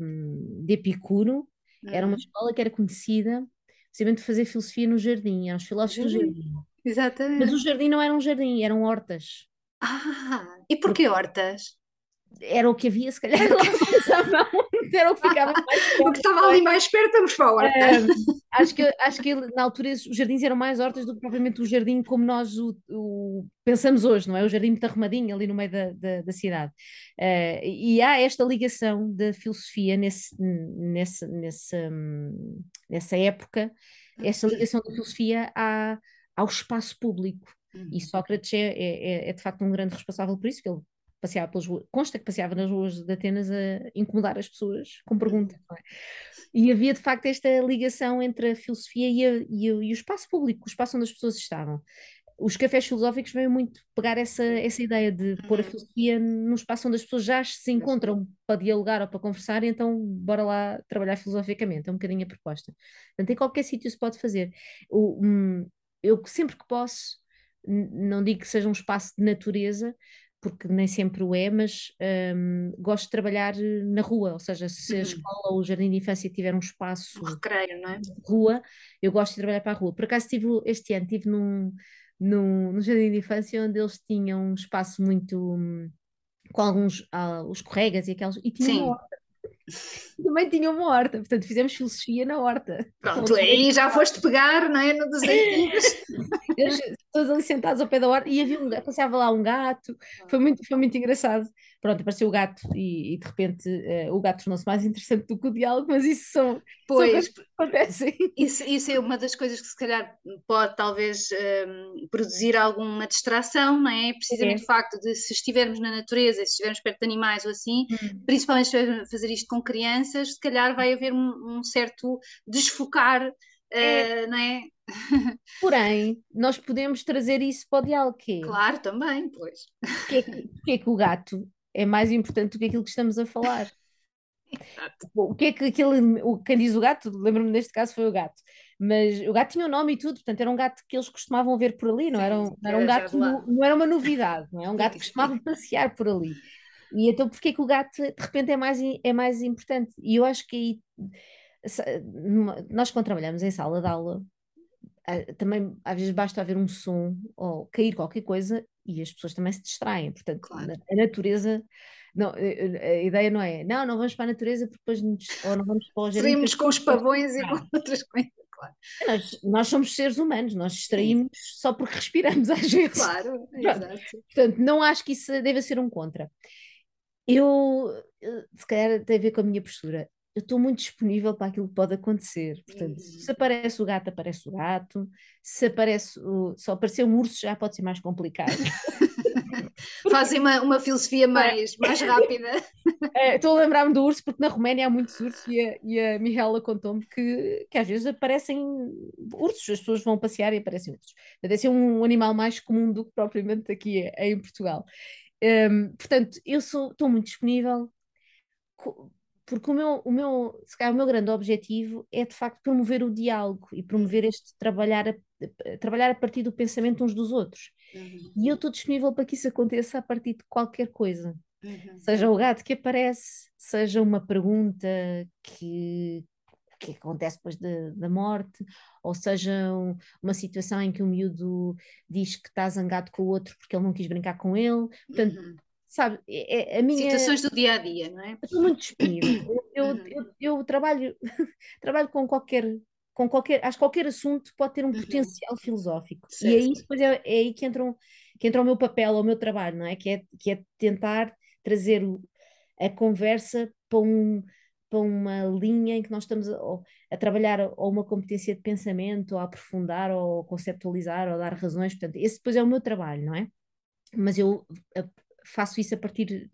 um, de Epicuro hum. era uma hum. escola que era conhecida precisamente por fazer filosofia no jardim, eram os filósofos do jardim. Exatamente. Mas o jardim não era um jardim, eram hortas. Ah, e porquê hortas? Era o que havia, se calhar, lá era o que ficava mais perto. o que estava ali mais perto, vamos para a horta. acho, que, acho que na altura os jardins eram mais hortas do que propriamente o jardim como nós o, o pensamos hoje, não é? O jardim muito arrumadinho ali no meio da, da, da cidade. Uh, e há esta ligação da filosofia nesse, nesse, nesse, hum, nessa época, essa ligação da filosofia à, ao espaço público. E uhum. Sócrates é, é, é, é, de facto um grande responsável por isso, que ele passeava pelas ruas, consta que passeava nas ruas de Atenas a incomodar as pessoas com perguntas. É? E havia de facto esta ligação entre a filosofia e, a, e, a, e, o espaço público, o espaço onde as pessoas estavam. Os cafés filosóficos vêm muito pegar essa, essa ideia de pôr a uhum. filosofia no espaço onde as pessoas já se encontram para dialogar ou para conversar, e então bora lá trabalhar filosoficamente, é um bocadinho a proposta. Portanto, em qualquer sítio se pode fazer. O, um, eu sempre que posso, não digo que seja um espaço de natureza, porque nem sempre o é, mas um, gosto de trabalhar na rua, ou seja, se a uhum. escola ou o jardim de infância tiver um espaço recreio, não é? rua, eu gosto de trabalhar para a rua. Por acaso tive, este ano estive num, num, num jardim de infância onde eles tinham um espaço muito hum, com alguns ah, os corregas e aqueles e tinha uma horta também tinha uma horta, portanto fizemos filosofia na horta. Pronto, aí já foste pegar, não é? No dos Todos ali sentados ao pé da horta e havia um passeava lá um gato, foi muito, foi muito engraçado. Pronto, apareceu o gato e, e de repente uh, o gato tornou-se mais interessante do que o diálogo, mas isso são, pois, são que acontecem. Isso, isso é uma das coisas que se calhar pode talvez um, ehm, produzir alguma distração, não é? Precisamente é. o facto de se estivermos na natureza, se estivermos perto de animais ou assim, hum. principalmente se fazer isto com crianças, se calhar vai haver um, um certo desfocar, é. Uh, não é? Porém, nós podemos trazer isso para o diálogo. Que Claro, também, pois. Porque é, que, é que o gato é mais importante do que aquilo que estamos a falar? Exato. O que é que aquele, o, quem diz o gato, lembro-me neste caso foi o gato, mas o gato tinha um nome e tudo, portanto era um gato que eles costumavam ver por ali, não era, um, era um gato, não, não era uma novidade, não é? Um gato que costumava passear por ali. E então porquê que o gato de repente é mais, é mais importante? E eu acho que aí, nós quando trabalhamos em sala de aula, também às vezes basta haver um som ou cair qualquer coisa e as pessoas também se distraem. Portanto, claro. a natureza. Não, a ideia não é, não, não vamos para a natureza porque depois nos, ou não vamos para o. Saímos com os pavões e com outras coisas. Claro. Nós, nós, somos seres humanos, nós distraímos Sim. só porque respiramos às vezes. Claro, exato. Portanto, não acho que isso deva ser um contra. Eu, se calhar tem a ver com a minha postura eu estou muito disponível para aquilo que pode acontecer. Portanto, se aparece o gato, aparece o gato. Se aparece o... só aparecer um urso já pode ser mais complicado. Fazem uma, uma filosofia é. mais, mais rápida. É, estou a lembrar-me do urso porque na Roménia há muitos ursos e a, e a Mihaela contou-me que, que às vezes aparecem ursos, as pessoas vão passear e aparecem ursos. Deve ser um animal mais comum do que propriamente aqui é, em Portugal. Um, portanto, eu estou muito disponível porque o meu, o meu, se calhar, o meu grande objetivo é de facto promover o diálogo e promover este trabalhar a, trabalhar a partir do pensamento uns dos outros. Uhum. E eu estou disponível para que isso aconteça a partir de qualquer coisa. Uhum. Seja o gato que aparece, seja uma pergunta que, que acontece depois de, da morte, ou seja um, uma situação em que o miúdo diz que está zangado com o outro porque ele não quis brincar com ele. Portanto, uhum sabe, é, é, a minha... Situações do dia a dia, não é? estou muito disponível. Eu, uhum. eu, eu, trabalho, trabalho com qualquer, com qualquer, acho que qualquer assunto pode ter um uhum. potencial filosófico. Certo. E aí depois é, é aí que entra, um, que entra o meu papel, o meu trabalho, não é? Que é, que é tentar trazer a conversa para, um, para uma linha em que nós estamos a, a trabalhar ou uma competência de pensamento, ou a aprofundar, ou conceptualizar, ou dar razões. Portanto, esse depois é o meu trabalho, não é? Mas eu faço isso a partir de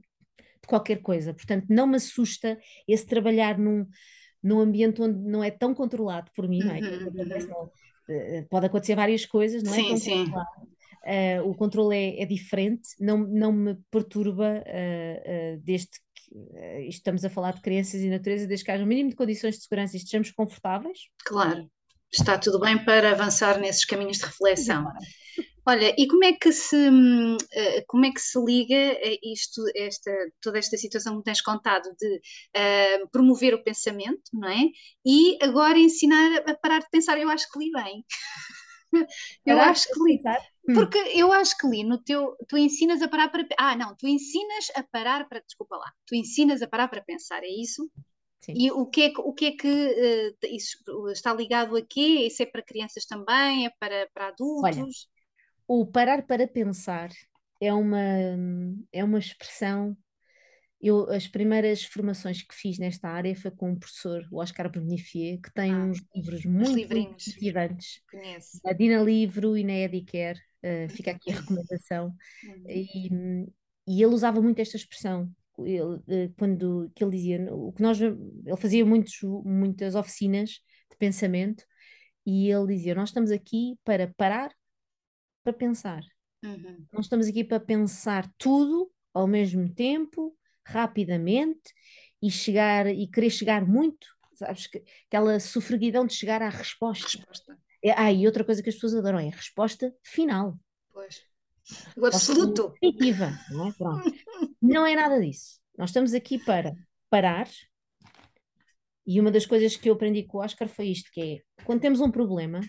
qualquer coisa. Portanto, não me assusta esse trabalhar num, num ambiente onde não é tão controlado por mim, não é? Uhum, uhum. Eh, pode acontecer várias coisas, não é? Sim, sim. Uh, o controle é, é, diferente, não, não me perturba uh, uh, desde estamos a falar de crianças e natureza, desde que haja um mínimo de condições de segurança e estejamos confortáveis. Claro, está tudo bem para avançar nesses caminhos de reflexão. Olha, e como é que se, eh, como é que se liga isto, esta, toda esta situação que tens contado de uh, promover o pensamento, não é? E agora ensinar a parar de pensar, eu acho que li bem. eu acho que li. Hum. Porque eu acho que li no teu. Tu ensinas a parar para. Ah, não, tu ensinas a parar para. Desculpa lá. Tu ensinas a parar para pensar, é isso? Sim. E o que é que, o que, é que uh, isso está ligado a quê? Isso é para crianças também? É para, para adultos? Olha, o parar para pensar é uma, é uma expressão. Eu, as primeiras formações que fiz nesta área foi com o professor, o Oscar Bernifier, que tem ah, uns livros muito, cativantes. Conheço. Na Dina Livro e na Edicare. Uh, fica aqui a recomendação. Uhum. E, e ele usava muito esta expressão, ele, quando que ele dizia o que nós ele fazia muitos, muitas oficinas de pensamento e ele dizia nós estamos aqui para parar para pensar uhum. nós estamos aqui para pensar tudo ao mesmo tempo rapidamente e chegar e querer chegar muito sabes que aquela sofreguidão de chegar à resposta, resposta. É, ah, e outra coisa que as pessoas adoram é a resposta final pois o absoluto definitiva não é? Pronto. Não é nada disso. Nós estamos aqui para parar. E uma das coisas que eu aprendi com o Oscar foi isto, que é, quando temos um problema,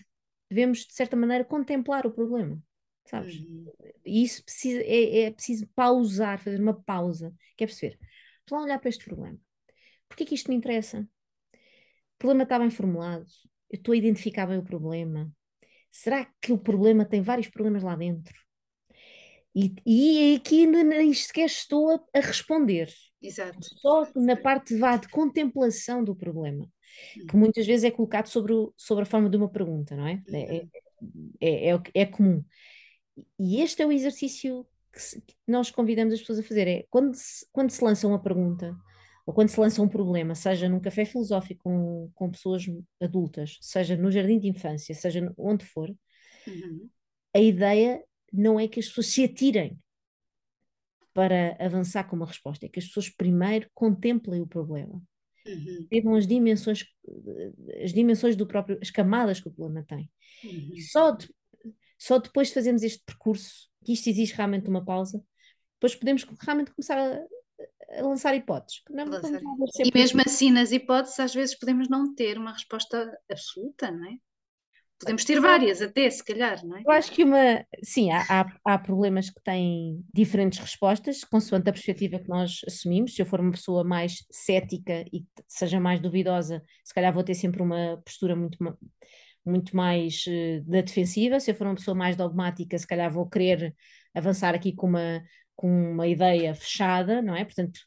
devemos, de certa maneira, contemplar o problema, sabes? Uhum. E isso precisa, é, é, preciso pausar, fazer uma pausa, que é perceber, vamos lá olhar para este problema. Porquê que isto me interessa? O problema está bem formulado, eu estou a identificar bem o problema. Será que o problema tem vários problemas lá dentro? E, e aqui nem sequer estou a, a, responder. Exato. Só na parte vá, de contemplação do problema, hum. que muitas vezes é colocado sobre, o, sobre a forma de uma pergunta, não é? É, uhum. é, é, é, comum. E este é o exercício que, se, que, nós convidamos as pessoas a fazer: é quando se, quando se lança uma pergunta ou quando se lança um problema, seja num café filosófico com, com pessoas adultas, seja no jardim de infância, seja onde for, uhum. a ideia não é que as pessoas se atirem para avançar com uma resposta, é que as pessoas primeiro contemplem o problema. Uhum. As dimensões, as dimensões do próprio, as camadas que o problema tem. Uhum. Só, de, só depois de fazermos este percurso, que isto exige realmente uma pausa, depois podemos realmente começar a, a lançar hipóteses. Não, lançar. E mesmo assim, nas hipóteses, às vezes podemos não ter uma resposta absoluta, não é? Podemos ter várias até, se calhar, não é? Eu acho que uma. Sim, há, há, há, problemas que têm diferentes respostas, consoante a perspectiva que nós assumimos. Se eu for uma pessoa mais cética e seja mais duvidosa, se calhar vou ter sempre uma postura muito, muito mais uh, da defensiva. Se eu for uma pessoa mais dogmática, se calhar vou querer avançar aqui com uma, com uma ideia fechada, não é? Portanto,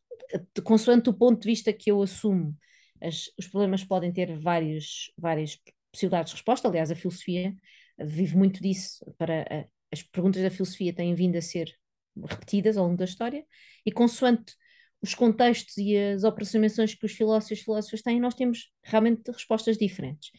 consoante o ponto de vista que eu assumo, as, os problemas podem ter vários, várias possibilidades de resposta. Aliás, a filosofia vive muito disso. Para as perguntas da filosofia têm vindo a ser repetidas ao longo da história e consoante os contextos e as aproximações que os filósofos e as filósofas têm, nós temos realmente respostas diferentes.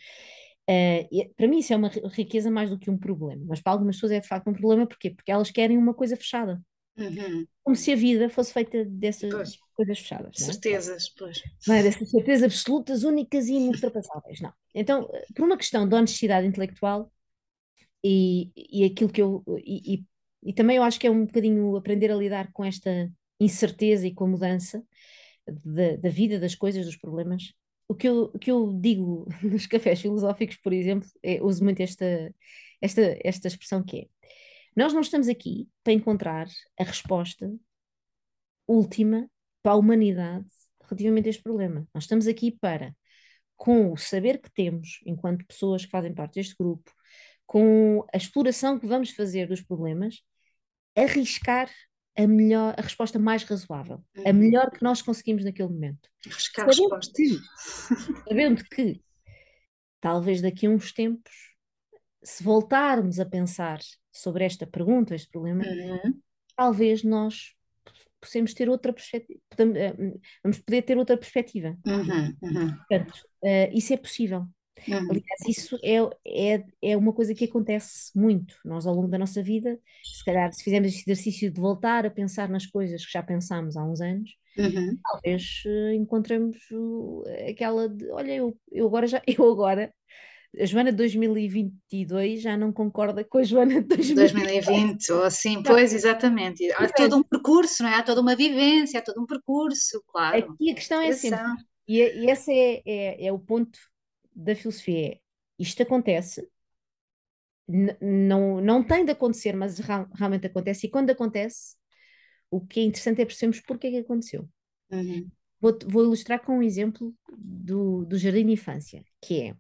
Uh, para mim isso é uma riqueza mais do que um problema, mas para algumas pessoas é de facto um problema, porquê? Porque elas querem uma coisa fechada. Uhum. Como se a vida fosse feita dessas pois. coisas fechadas. Não é? Certezas, pois. Não é dessas certezas absolutas, únicas e inultrapassáveis, não. Então, por uma questão de honestidade intelectual e, e aquilo que eu. E, e, e também eu acho que é um bocadinho aprender a lidar com esta incerteza e com a mudança da, da vida, das coisas, dos problemas. O que eu, o que eu digo nos cafés filosóficos, por exemplo, é, uso muito esta, esta, esta expressão que é nós não estamos aqui para encontrar a resposta última para a humanidade relativamente a este problema. Nós estamos aqui para, com o saber que temos, enquanto pessoas que fazem parte deste grupo, com a exploração que vamos fazer dos problemas, arriscar a melhor, a resposta mais razoável, a uhum. melhor que nós conseguimos naquele momento. Arriscar sabendo respostas. Que, sabendo que talvez daqui a uns tempos, se voltarmos a pensar sobre esta pergunta, este problema, uhum. talvez nós possamos ter outra perspectiva, eh, vamos poder ter outra perspectiva. Uhum, uhum. Portanto, uh, isso é possível. Uhum. Aliás, isso é, é, é uma coisa que acontece muito. Nós, ao longo da nossa vida, se calhar, se fizermos este exercício de voltar a pensar nas coisas que já pensámos há uns anos, uhum. talvez uh, encontremos uh, aquela de: olha, eu, eu agora já, eu agora a Joana de 2022 já não concorda com a Joana de 2020. 2020, ou assim, pois, exatamente. Há todo um percurso, não é? Há toda uma vivência, há todo um percurso, claro. Aqui a questão é sempre, e, e esse é, é, é, o ponto da filosofia, é, isto acontece, não, não tem de acontecer, mas realmente acontece, e quando acontece, o que é interessante é percebermos porque é que aconteceu. Uhum. vou, vou ilustrar com um exemplo do, do Jardim de Infância, que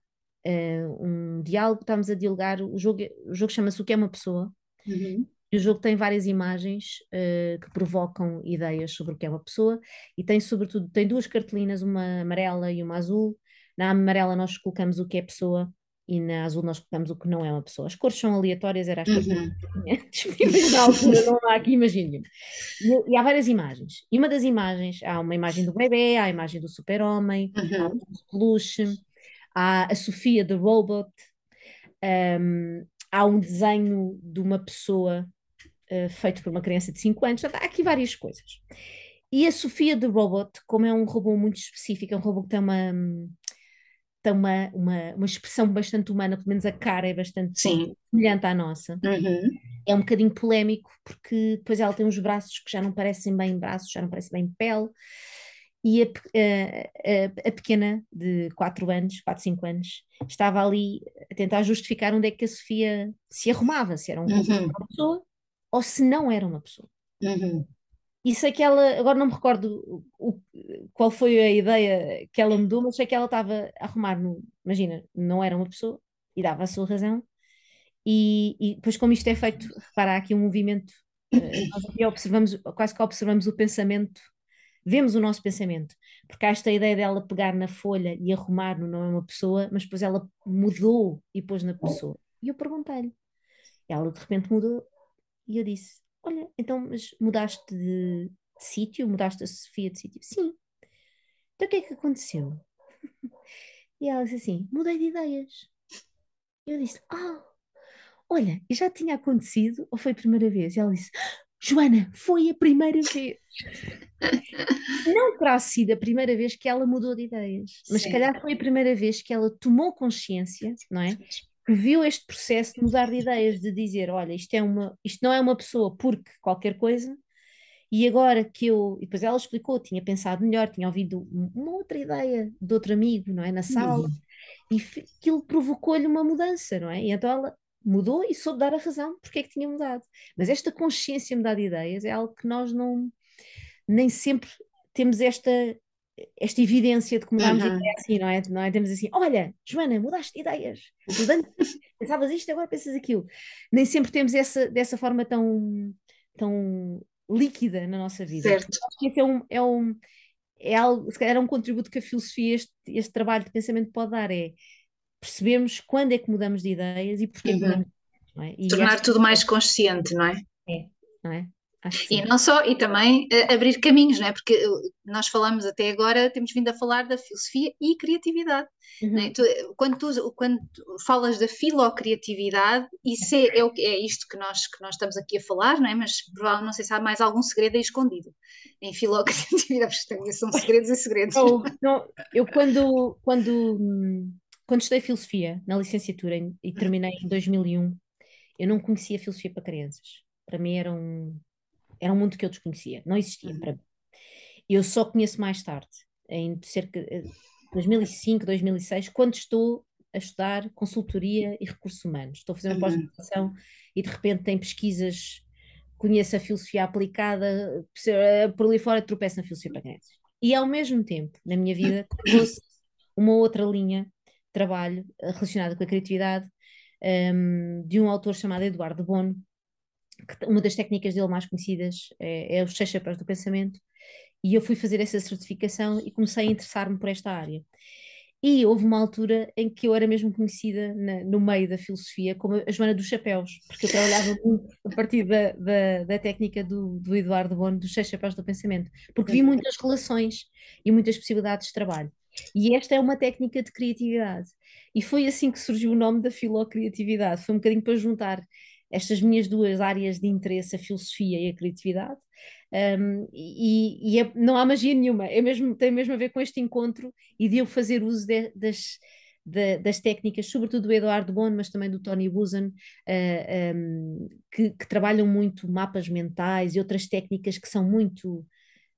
é uh, um diálogo, estamos a dialogar, o jogo, o jogo chama-se O que é uma pessoa, Uhum. e o jogo tem várias imagens uh, que provocam ideias sobre o que é uma pessoa, e tem sobretudo, tem duas cartelinas, uma amarela e uma azul, na amarela nós colocamos o que é pessoa, e na azul nós colocamos o que não é uma pessoa. As cores são aleatórias, era as cores Uhum. disponíveis na altura, não há aqui, imaginem. E, e há várias imagens. E uma das imagens, há uma imagem do bebê, há a imagem do super-homem, há Uhum. o peluche, há a Sofia the Robot, um, há um desenho de uma pessoa uh, feito por uma criança de 5 anos, há aqui várias coisas. E a Sofia the Robot, como é um robô muito específico, é um robô que tem uma, tem uma, uma, uma expressão bastante humana, pelo menos a cara é bastante Sim. semelhante à nossa. Uhum. É um bocadinho polémico, porque depois ela tem uns braços que já não parecem bem braços, já não parecem bem pele. E a, a, a, a pequena, de 4 anos, 4, 5 anos, estava ali a tentar justificar onde é que a Sofia se arrumava, se era um Uhum. uma pessoa ou se não era uma pessoa. Uhum. E sei que ela, agora não me recordo o, qual foi a ideia que ela mudou, mas sei que ela estava a arrumar, no, imagina, não era uma pessoa e dava a sua razão. E, e depois, como isto é feito, repara, há aqui um movimento, eh, nós aqui observamos, quase que observamos o pensamento, vemos o nosso pensamento, porque há esta ideia dela pegar na folha e arrumar no não é uma pessoa, mas depois ela mudou e pôs na pessoa. E eu perguntei-lhe, ela de repente mudou e eu disse: Olha, então, mas mudaste de, de sítio? Mudaste a Sofia de sítio? Sim. Então o que é que aconteceu? E ela disse assim: Mudei de ideias. Eu disse: Ah, olha, já tinha acontecido ou foi a primeira vez? E ela disse: Joana, foi a primeira vez. Não terá sido a primeira vez que ela mudou de ideias, mas se calhar foi a primeira vez que ela tomou consciência, não é? Que viu este processo de mudar de ideias, de dizer, olha, isto, é uma, isto não é uma pessoa porque qualquer coisa, e agora que eu. E depois ela explicou, tinha pensado melhor, tinha ouvido um- uma outra ideia de outro amigo, não é? Na sala, Uhum. e aquilo provocou-lhe uma mudança, não é? E então ela mudou e soube dar a razão porque é que tinha mudado. Mas esta consciência de mudar de ideias é algo que nós não. nem sempre temos esta. Esta evidência de que mudámos Uhum. ideia assim, não é? Não é? Temos assim, olha, Joana, mudaste de ideias. Antes pensavas isto, agora pensas aquilo. Nem sempre temos essa dessa forma tão, tão líquida na nossa vida. Certo. Acho que esse é um, é um, é algo, se calhar é um contributo que a filosofia, este, este trabalho de pensamento pode dar, é percebermos quando é que mudamos de ideias e porque é que Uhum. mudamos é? E Tornar tudo mais consciente, não é? que- não é? E não só, e também eh, abrir caminhos, não é? Porque eh, nós falamos até agora, temos vindo a falar da filosofia e criatividade. não é? Uhum. Tu, eh, quando, tu, quando tu falas da filocriatividade, isso é, é, é isto que nós, que nós estamos aqui a falar, não é? Mas provavelmente não sei se há mais algum segredo aí escondido em filocriatividade, porque são segredos e segredos. Eu, não, eu quando, quando, hum, quando estudei filosofia na licenciatura e terminei em 2001, eu não conhecia filosofia para crianças. Para mim era um, era um mundo que eu desconhecia, não existia Uhum. para mim. Eu só conheço mais tarde, em cerca de 2005, 2006, quando estou a estudar consultoria e recursos humanos. Estou a fazer uma Uhum. pós-graduação e de repente tem pesquisas, conheço a filosofia aplicada, eh, por ali fora tropeço na filosofia para crianças. E ao mesmo tempo, na minha vida, cruzou-se uma outra linha de trabalho eh, relacionada com a criatividade, ehm, de um autor chamado Eduardo Bono, uma das técnicas dele mais conhecidas é, é os seis chapéus do pensamento, e eu fui fazer essa certificação e comecei a interessar-me por esta área. E houve uma altura em que eu era mesmo conhecida na- no meio da filosofia como a Joana dos Chapéus, porque eu trabalhava muito a partir da, da, da técnica do, do Eduardo Bono, dos seis chapéus do pensamento, porque vi muitas relações e muitas possibilidades de trabalho. E esta é uma técnica de criatividade. E foi assim que surgiu o nome da filocriatividade. Foi um bocadinho para juntar estas minhas duas áreas de interesse, a filosofia e a criatividade. Um, e e é- não há magia nenhuma, é mesmo, tem mesmo a ver com este encontro e de eu fazer uso de- das, da- das técnicas, sobretudo do Eduardo Bono, mas também do Tony Buzan, uh, um, que, que trabalham muito mapas mentais e outras técnicas que são muito,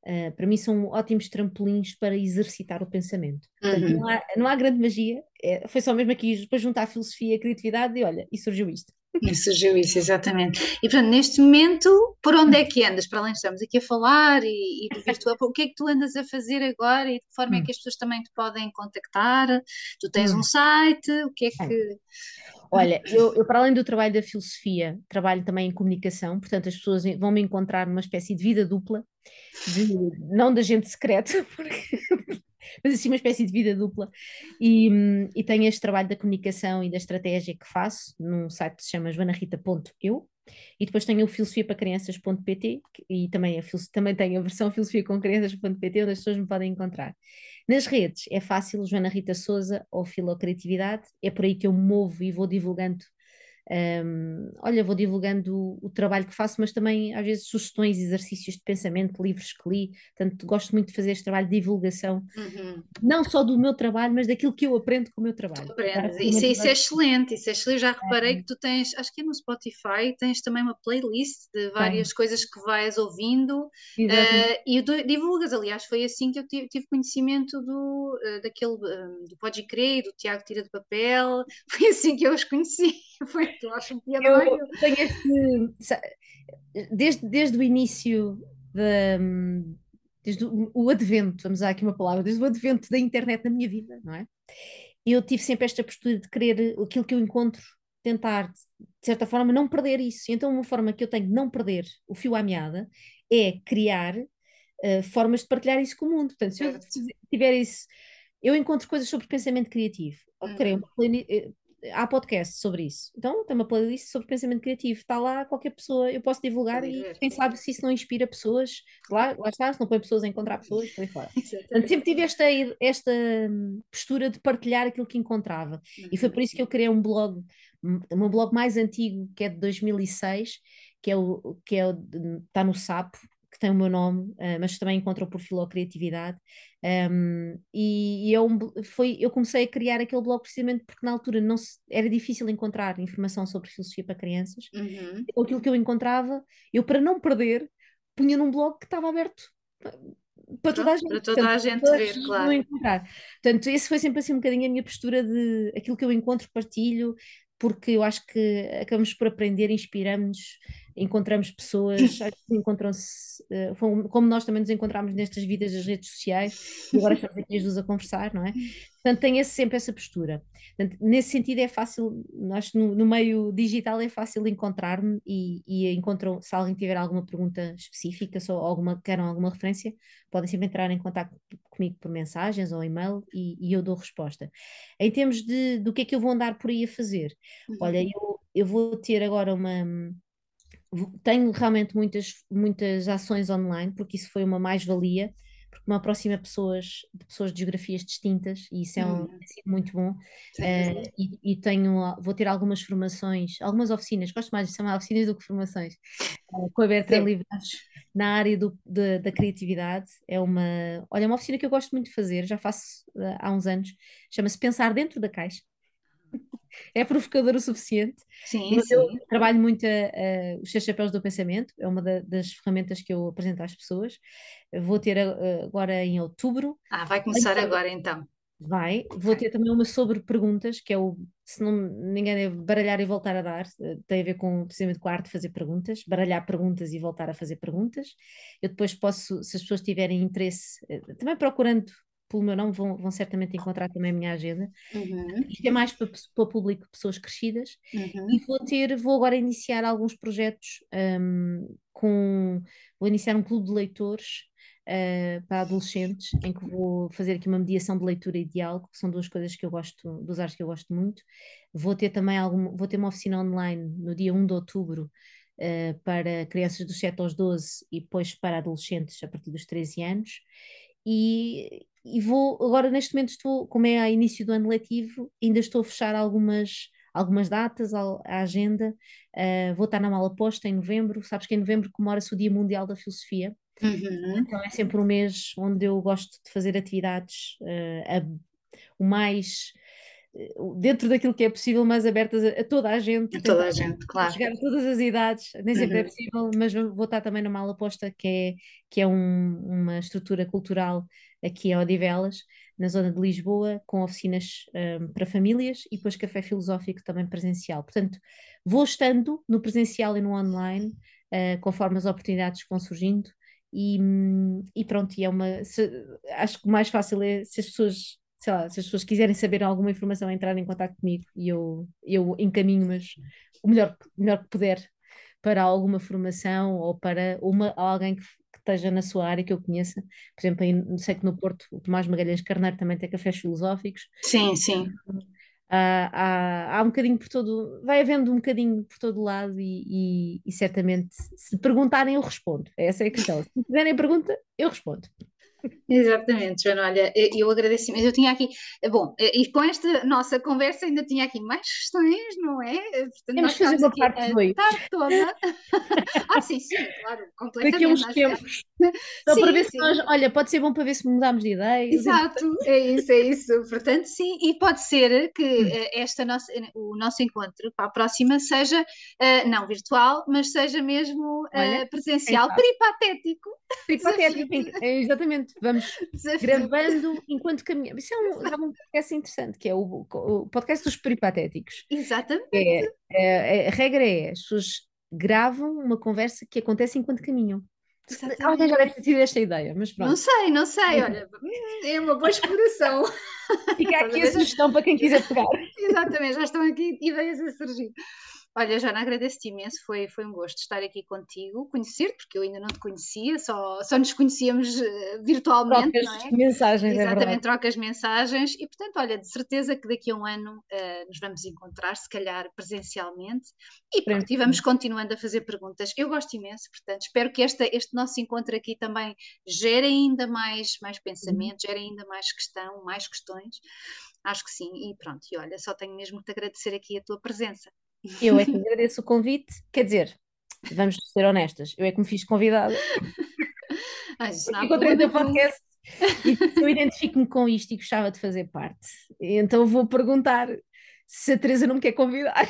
uh, para mim, são ótimos trampolins para exercitar o pensamento. Portanto, Uhum. não, há, não há grande magia, é, foi só mesmo aqui depois juntar a filosofia e a criatividade e olha, e surgiu isto. Me surgiu isso, exatamente. E portanto, neste momento, por onde é que andas? Para além de estamos aqui a falar e, e do virtual, o que é que tu andas a fazer agora e de que forma é Hum, que as pessoas também te podem contactar? Tu tens um hum. site, o que é que. Olha, eu, eu, para além do trabalho da filosofia, trabalho também em comunicação, portanto as pessoas vão me encontrar numa espécie de vida dupla, de, não de agente secreto, porque, mas assim uma espécie de vida dupla, e, e tenho este trabalho da comunicação e da estratégia que faço num site que se chama joanarita.eu, e depois tenho o filosofiaparacrianças.pt e também, a, filo- também tenho a versão filosofiacomcrianças.pt onde as pessoas me podem encontrar. Nas redes é fácil, Joana Rita Souza ou Filocriatividade, é por aí que eu me movo e vou divulgando. Hum, olha, vou divulgando o, o trabalho que faço, mas também às vezes sugestões, exercícios de pensamento, livros que li. Portanto, gosto muito de fazer este trabalho de divulgação, Uhum. não só do meu trabalho, mas daquilo que eu aprendo com o meu trabalho. Agora, Aprendes. Isso, isso é excelente, isso é excelente. Já reparei que tu tens, acho que é no Spotify, tens também uma playlist de várias coisas que vais ouvindo eh, e du- divulgas. Aliás, foi assim que eu tive, tive conhecimento do, eh, daquele eh, do Pode Crer, do Tiago Tira de Papel. Foi assim que eu os conheci. Foi, tu achas um Eu tenho este, desde, desde o início da, desde o, o advento, vamos usar aqui uma palavra, desde o advento da internet na minha vida, não é? Eu tive sempre esta postura de querer aquilo que eu encontro, tentar, de certa forma, não perder isso. Então, uma forma que eu tenho de não perder o fio à meada é criar eh, formas de partilhar isso com o mundo. Portanto, se eu tiver isso, eu encontro coisas sobre pensamento criativo. Criei Uhum. uma plani- eh, há podcast sobre isso. Então, tem uma playlist sobre pensamento criativo. Está lá, qualquer pessoa, eu posso divulgar e quem sabe se isso não inspira pessoas. Lá, lá está, se não põe pessoas a encontrar pessoas, por aí fora. Portanto, sempre tive esta, esta hum, postura de partilhar aquilo que encontrava. E foi Uhum. por isso que eu criei um blog, um um blog mais antigo, que é de 2006, que é o que é o, está no Sapo, que tem o meu nome, eh, mas também encontrou por Filocriatividade. Um, e e é um foi, eu comecei a criar aquele blog precisamente porque na altura não se- era difícil encontrar informação sobre filosofia para crianças. Uhum. Aquilo que eu encontrava, eu para não perder, punha num blog que estava aberto para toda a Pronto, para gente, toda portanto, a gente ver, claro. encontrar. Portanto, esse foi sempre assim um bocadinho a minha postura de aquilo que eu encontro, partilho, porque eu acho que acabamos por aprender, inspiramos-nos, encontramos pessoas, encontram-se, eh, como nós também nos encontramos nestas vidas das redes sociais, e agora estamos aqui as duas a conversar, não é? Portanto, tenho esse- sempre essa postura. Portanto, nesse sentido é fácil, acho que no, no meio digital é fácil encontrar-me e, e encontram, se alguém tiver alguma pergunta específica, só alguma, queiram alguma referência, podem sempre entrar em contato comigo por mensagens ou e-mail e, e eu dou resposta. Em termos de, do que é que eu vou andar por aí a fazer, olha, Uhum. eu, eu vou ter agora uma. Tenho realmente muitas, muitas ações online, porque isso foi uma mais-valia, porque me aproxima pessoas, de pessoas de geografias distintas, e isso é um, Uhum. sido muito bom. Dúvida. e, e tenho, vou ter algumas formações, algumas oficinas, gosto mais de chamar oficinas do que formações, eh, com a Bertrand. Livrados na área do- da da criatividade. É uma, olha, é uma oficina que eu gosto muito de fazer, já faço eh, há uns anos, chama-se Pensar Dentro da Caixa. É provocador o suficiente, Sim, mas eu sim. trabalho muito a- a- os seis chapéus do pensamento, é uma da- das ferramentas que eu apresento às pessoas. Vou ter agora em outubro Ah, vai começar agora então. Vai. Vou ter também uma sobre perguntas, que é o, se não me engano, é baralhar e voltar a dar. eh, Tem a ver com, precisamente com a arte de fazer perguntas, baralhar perguntas e voltar a fazer perguntas. Eu depois posso, se as pessoas tiverem interesse, eh, também procurando pelo meu nome, vão, vão certamente encontrar também a minha agenda. Uhum. Isto é mais para, para o público, pessoas crescidas. Uhum. E vou ter, vou agora iniciar alguns projetos hum, com, vou iniciar um clube de leitores eh, para adolescentes, em que vou fazer aqui uma mediação de leitura e diálogo, que são duas coisas que eu gosto, duas áreas que eu gosto muito. Vou ter também algum, vou ter uma oficina online no dia 1 de outubro eh, para crianças dos 7 aos 12 e depois para adolescentes a partir dos 13 anos. E, e vou, agora neste momento estou, como é a início do ano letivo, ainda estou a fechar algumas, algumas datas, a, a agenda. Uh, vou estar na mala posta em novembro. Sabes que em novembro comemora-se o Dia Mundial da Filosofia. Uhum. Então é sempre um mês onde eu gosto de fazer atividades uh, a, o mais dentro daquilo que é possível, mais abertas a, toda a gente. A toda a gente, claro. Chegar a todas as idades, nem sempre Uhum. é possível, mas vou estar também numa aula posta que é, que é um, uma estrutura cultural aqui em Odivelas, na zona de Lisboa, com oficinas um, para famílias e depois café filosófico também presencial. Portanto, vou estando no presencial e no online, uh, conforme as oportunidades vão surgindo, e, e pronto, e é uma. Se, acho que o mais fácil é se as pessoas, sei lá, se as pessoas quiserem saber alguma informação, entrarem em contato comigo e eu, eu encaminho, mas o melhor, melhor que puder para alguma formação ou para uma, alguém que, que esteja na sua área que eu conheça. Por exemplo, aí, sei que no Porto o Tomás Magalhães Carneiro também tem cafés filosóficos. Sim, sim. Há, há, há um bocadinho por todo, vai havendo um bocadinho por todo lado e, e, e certamente se perguntarem eu respondo. Essa é a questão. Se fizerem a pergunta, eu respondo. Exatamente, Joana. Olha, eu agradeço, mas eu tinha aqui, bom, e com esta nossa conversa ainda tinha aqui mais questões, não é? Portanto, Temos que fazer uma parte 2. toda. ah, sim, sim, claro, completamente. Daqui a uns tempos. Só sim, para ver sim. se nós, olha, pode ser bom para ver se mudamos de ideia. Exato, é isso, é isso. Portanto, sim, e pode ser que hum. Eh, esta nossa, o nosso encontro para a próxima seja, não virtual, mas seja mesmo uh, presencial, é peripatético. Peripatético, exatamente vamos Desafio. gravando enquanto caminhamos. Isso é um, é um podcast interessante, que é o, o podcast dos peripatéticos. Exatamente. É, é, a regra é, as pessoas gravam uma conversa que acontece enquanto caminham. Exatamente. Alguém já deve ter tido esta ideia, mas pronto. Não sei, não sei, olha, é uma boa exploração. Fica aqui a sugestão para quem quiser pegar. Exatamente, já estão aqui ideias a surgir. Olha, Jana, agradeço-te imenso, foi, foi um gosto estar aqui contigo, conhecer-te, porque eu ainda não te conhecia, só, só nos conhecíamos uh, virtualmente, trocas não é? mensagens, é Exatamente, é trocas mensagens, e portanto, olha, de certeza que daqui a um ano uh, nos vamos encontrar, se calhar presencialmente, e pronto, e vamos continuando a fazer perguntas. Eu gosto imenso, portanto, espero que esta, este nosso encontro aqui também gere ainda mais, mais pensamento, gere ainda mais questão, mais questões. Acho que sim, e pronto, e olha, só tenho mesmo que te agradecer aqui a tua presença. Eu é que agradeço o convite, quer dizer, vamos ser honestas, eu é que me fiz convidada. Encontrei o teu podcast e eu identifico-me com isto e gostava de fazer parte. Então vou perguntar se a Teresa não me quer convidar.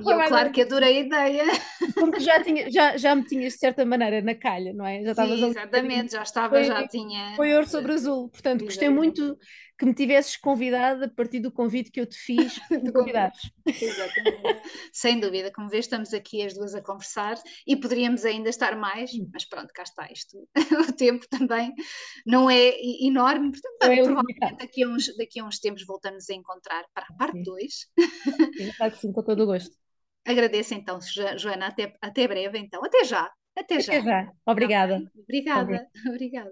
E eu, claro que adorei a ideia. Porque já, tinha, já, já me tinhas de certa maneira na calha, não é? Já Sim, exatamente, já estava, foi, já tinha. Foi ouro sobre azul. Portanto, gostei muito que me tivesses convidado a partir do convite que eu te fiz de convidares. Exatamente. Sem dúvida, como vês, estamos aqui as duas a conversar e poderíamos ainda estar mais, mas pronto, cá está isto. o tempo também não é enorme, portanto, é provavelmente daqui a, uns, daqui a uns tempos voltamos a encontrar para a parte 2. Todo o gosto. Agradeço então, Joana, até, até breve então. Até já. Até já. Até já. Obrigada. Obrigada. Obrigada.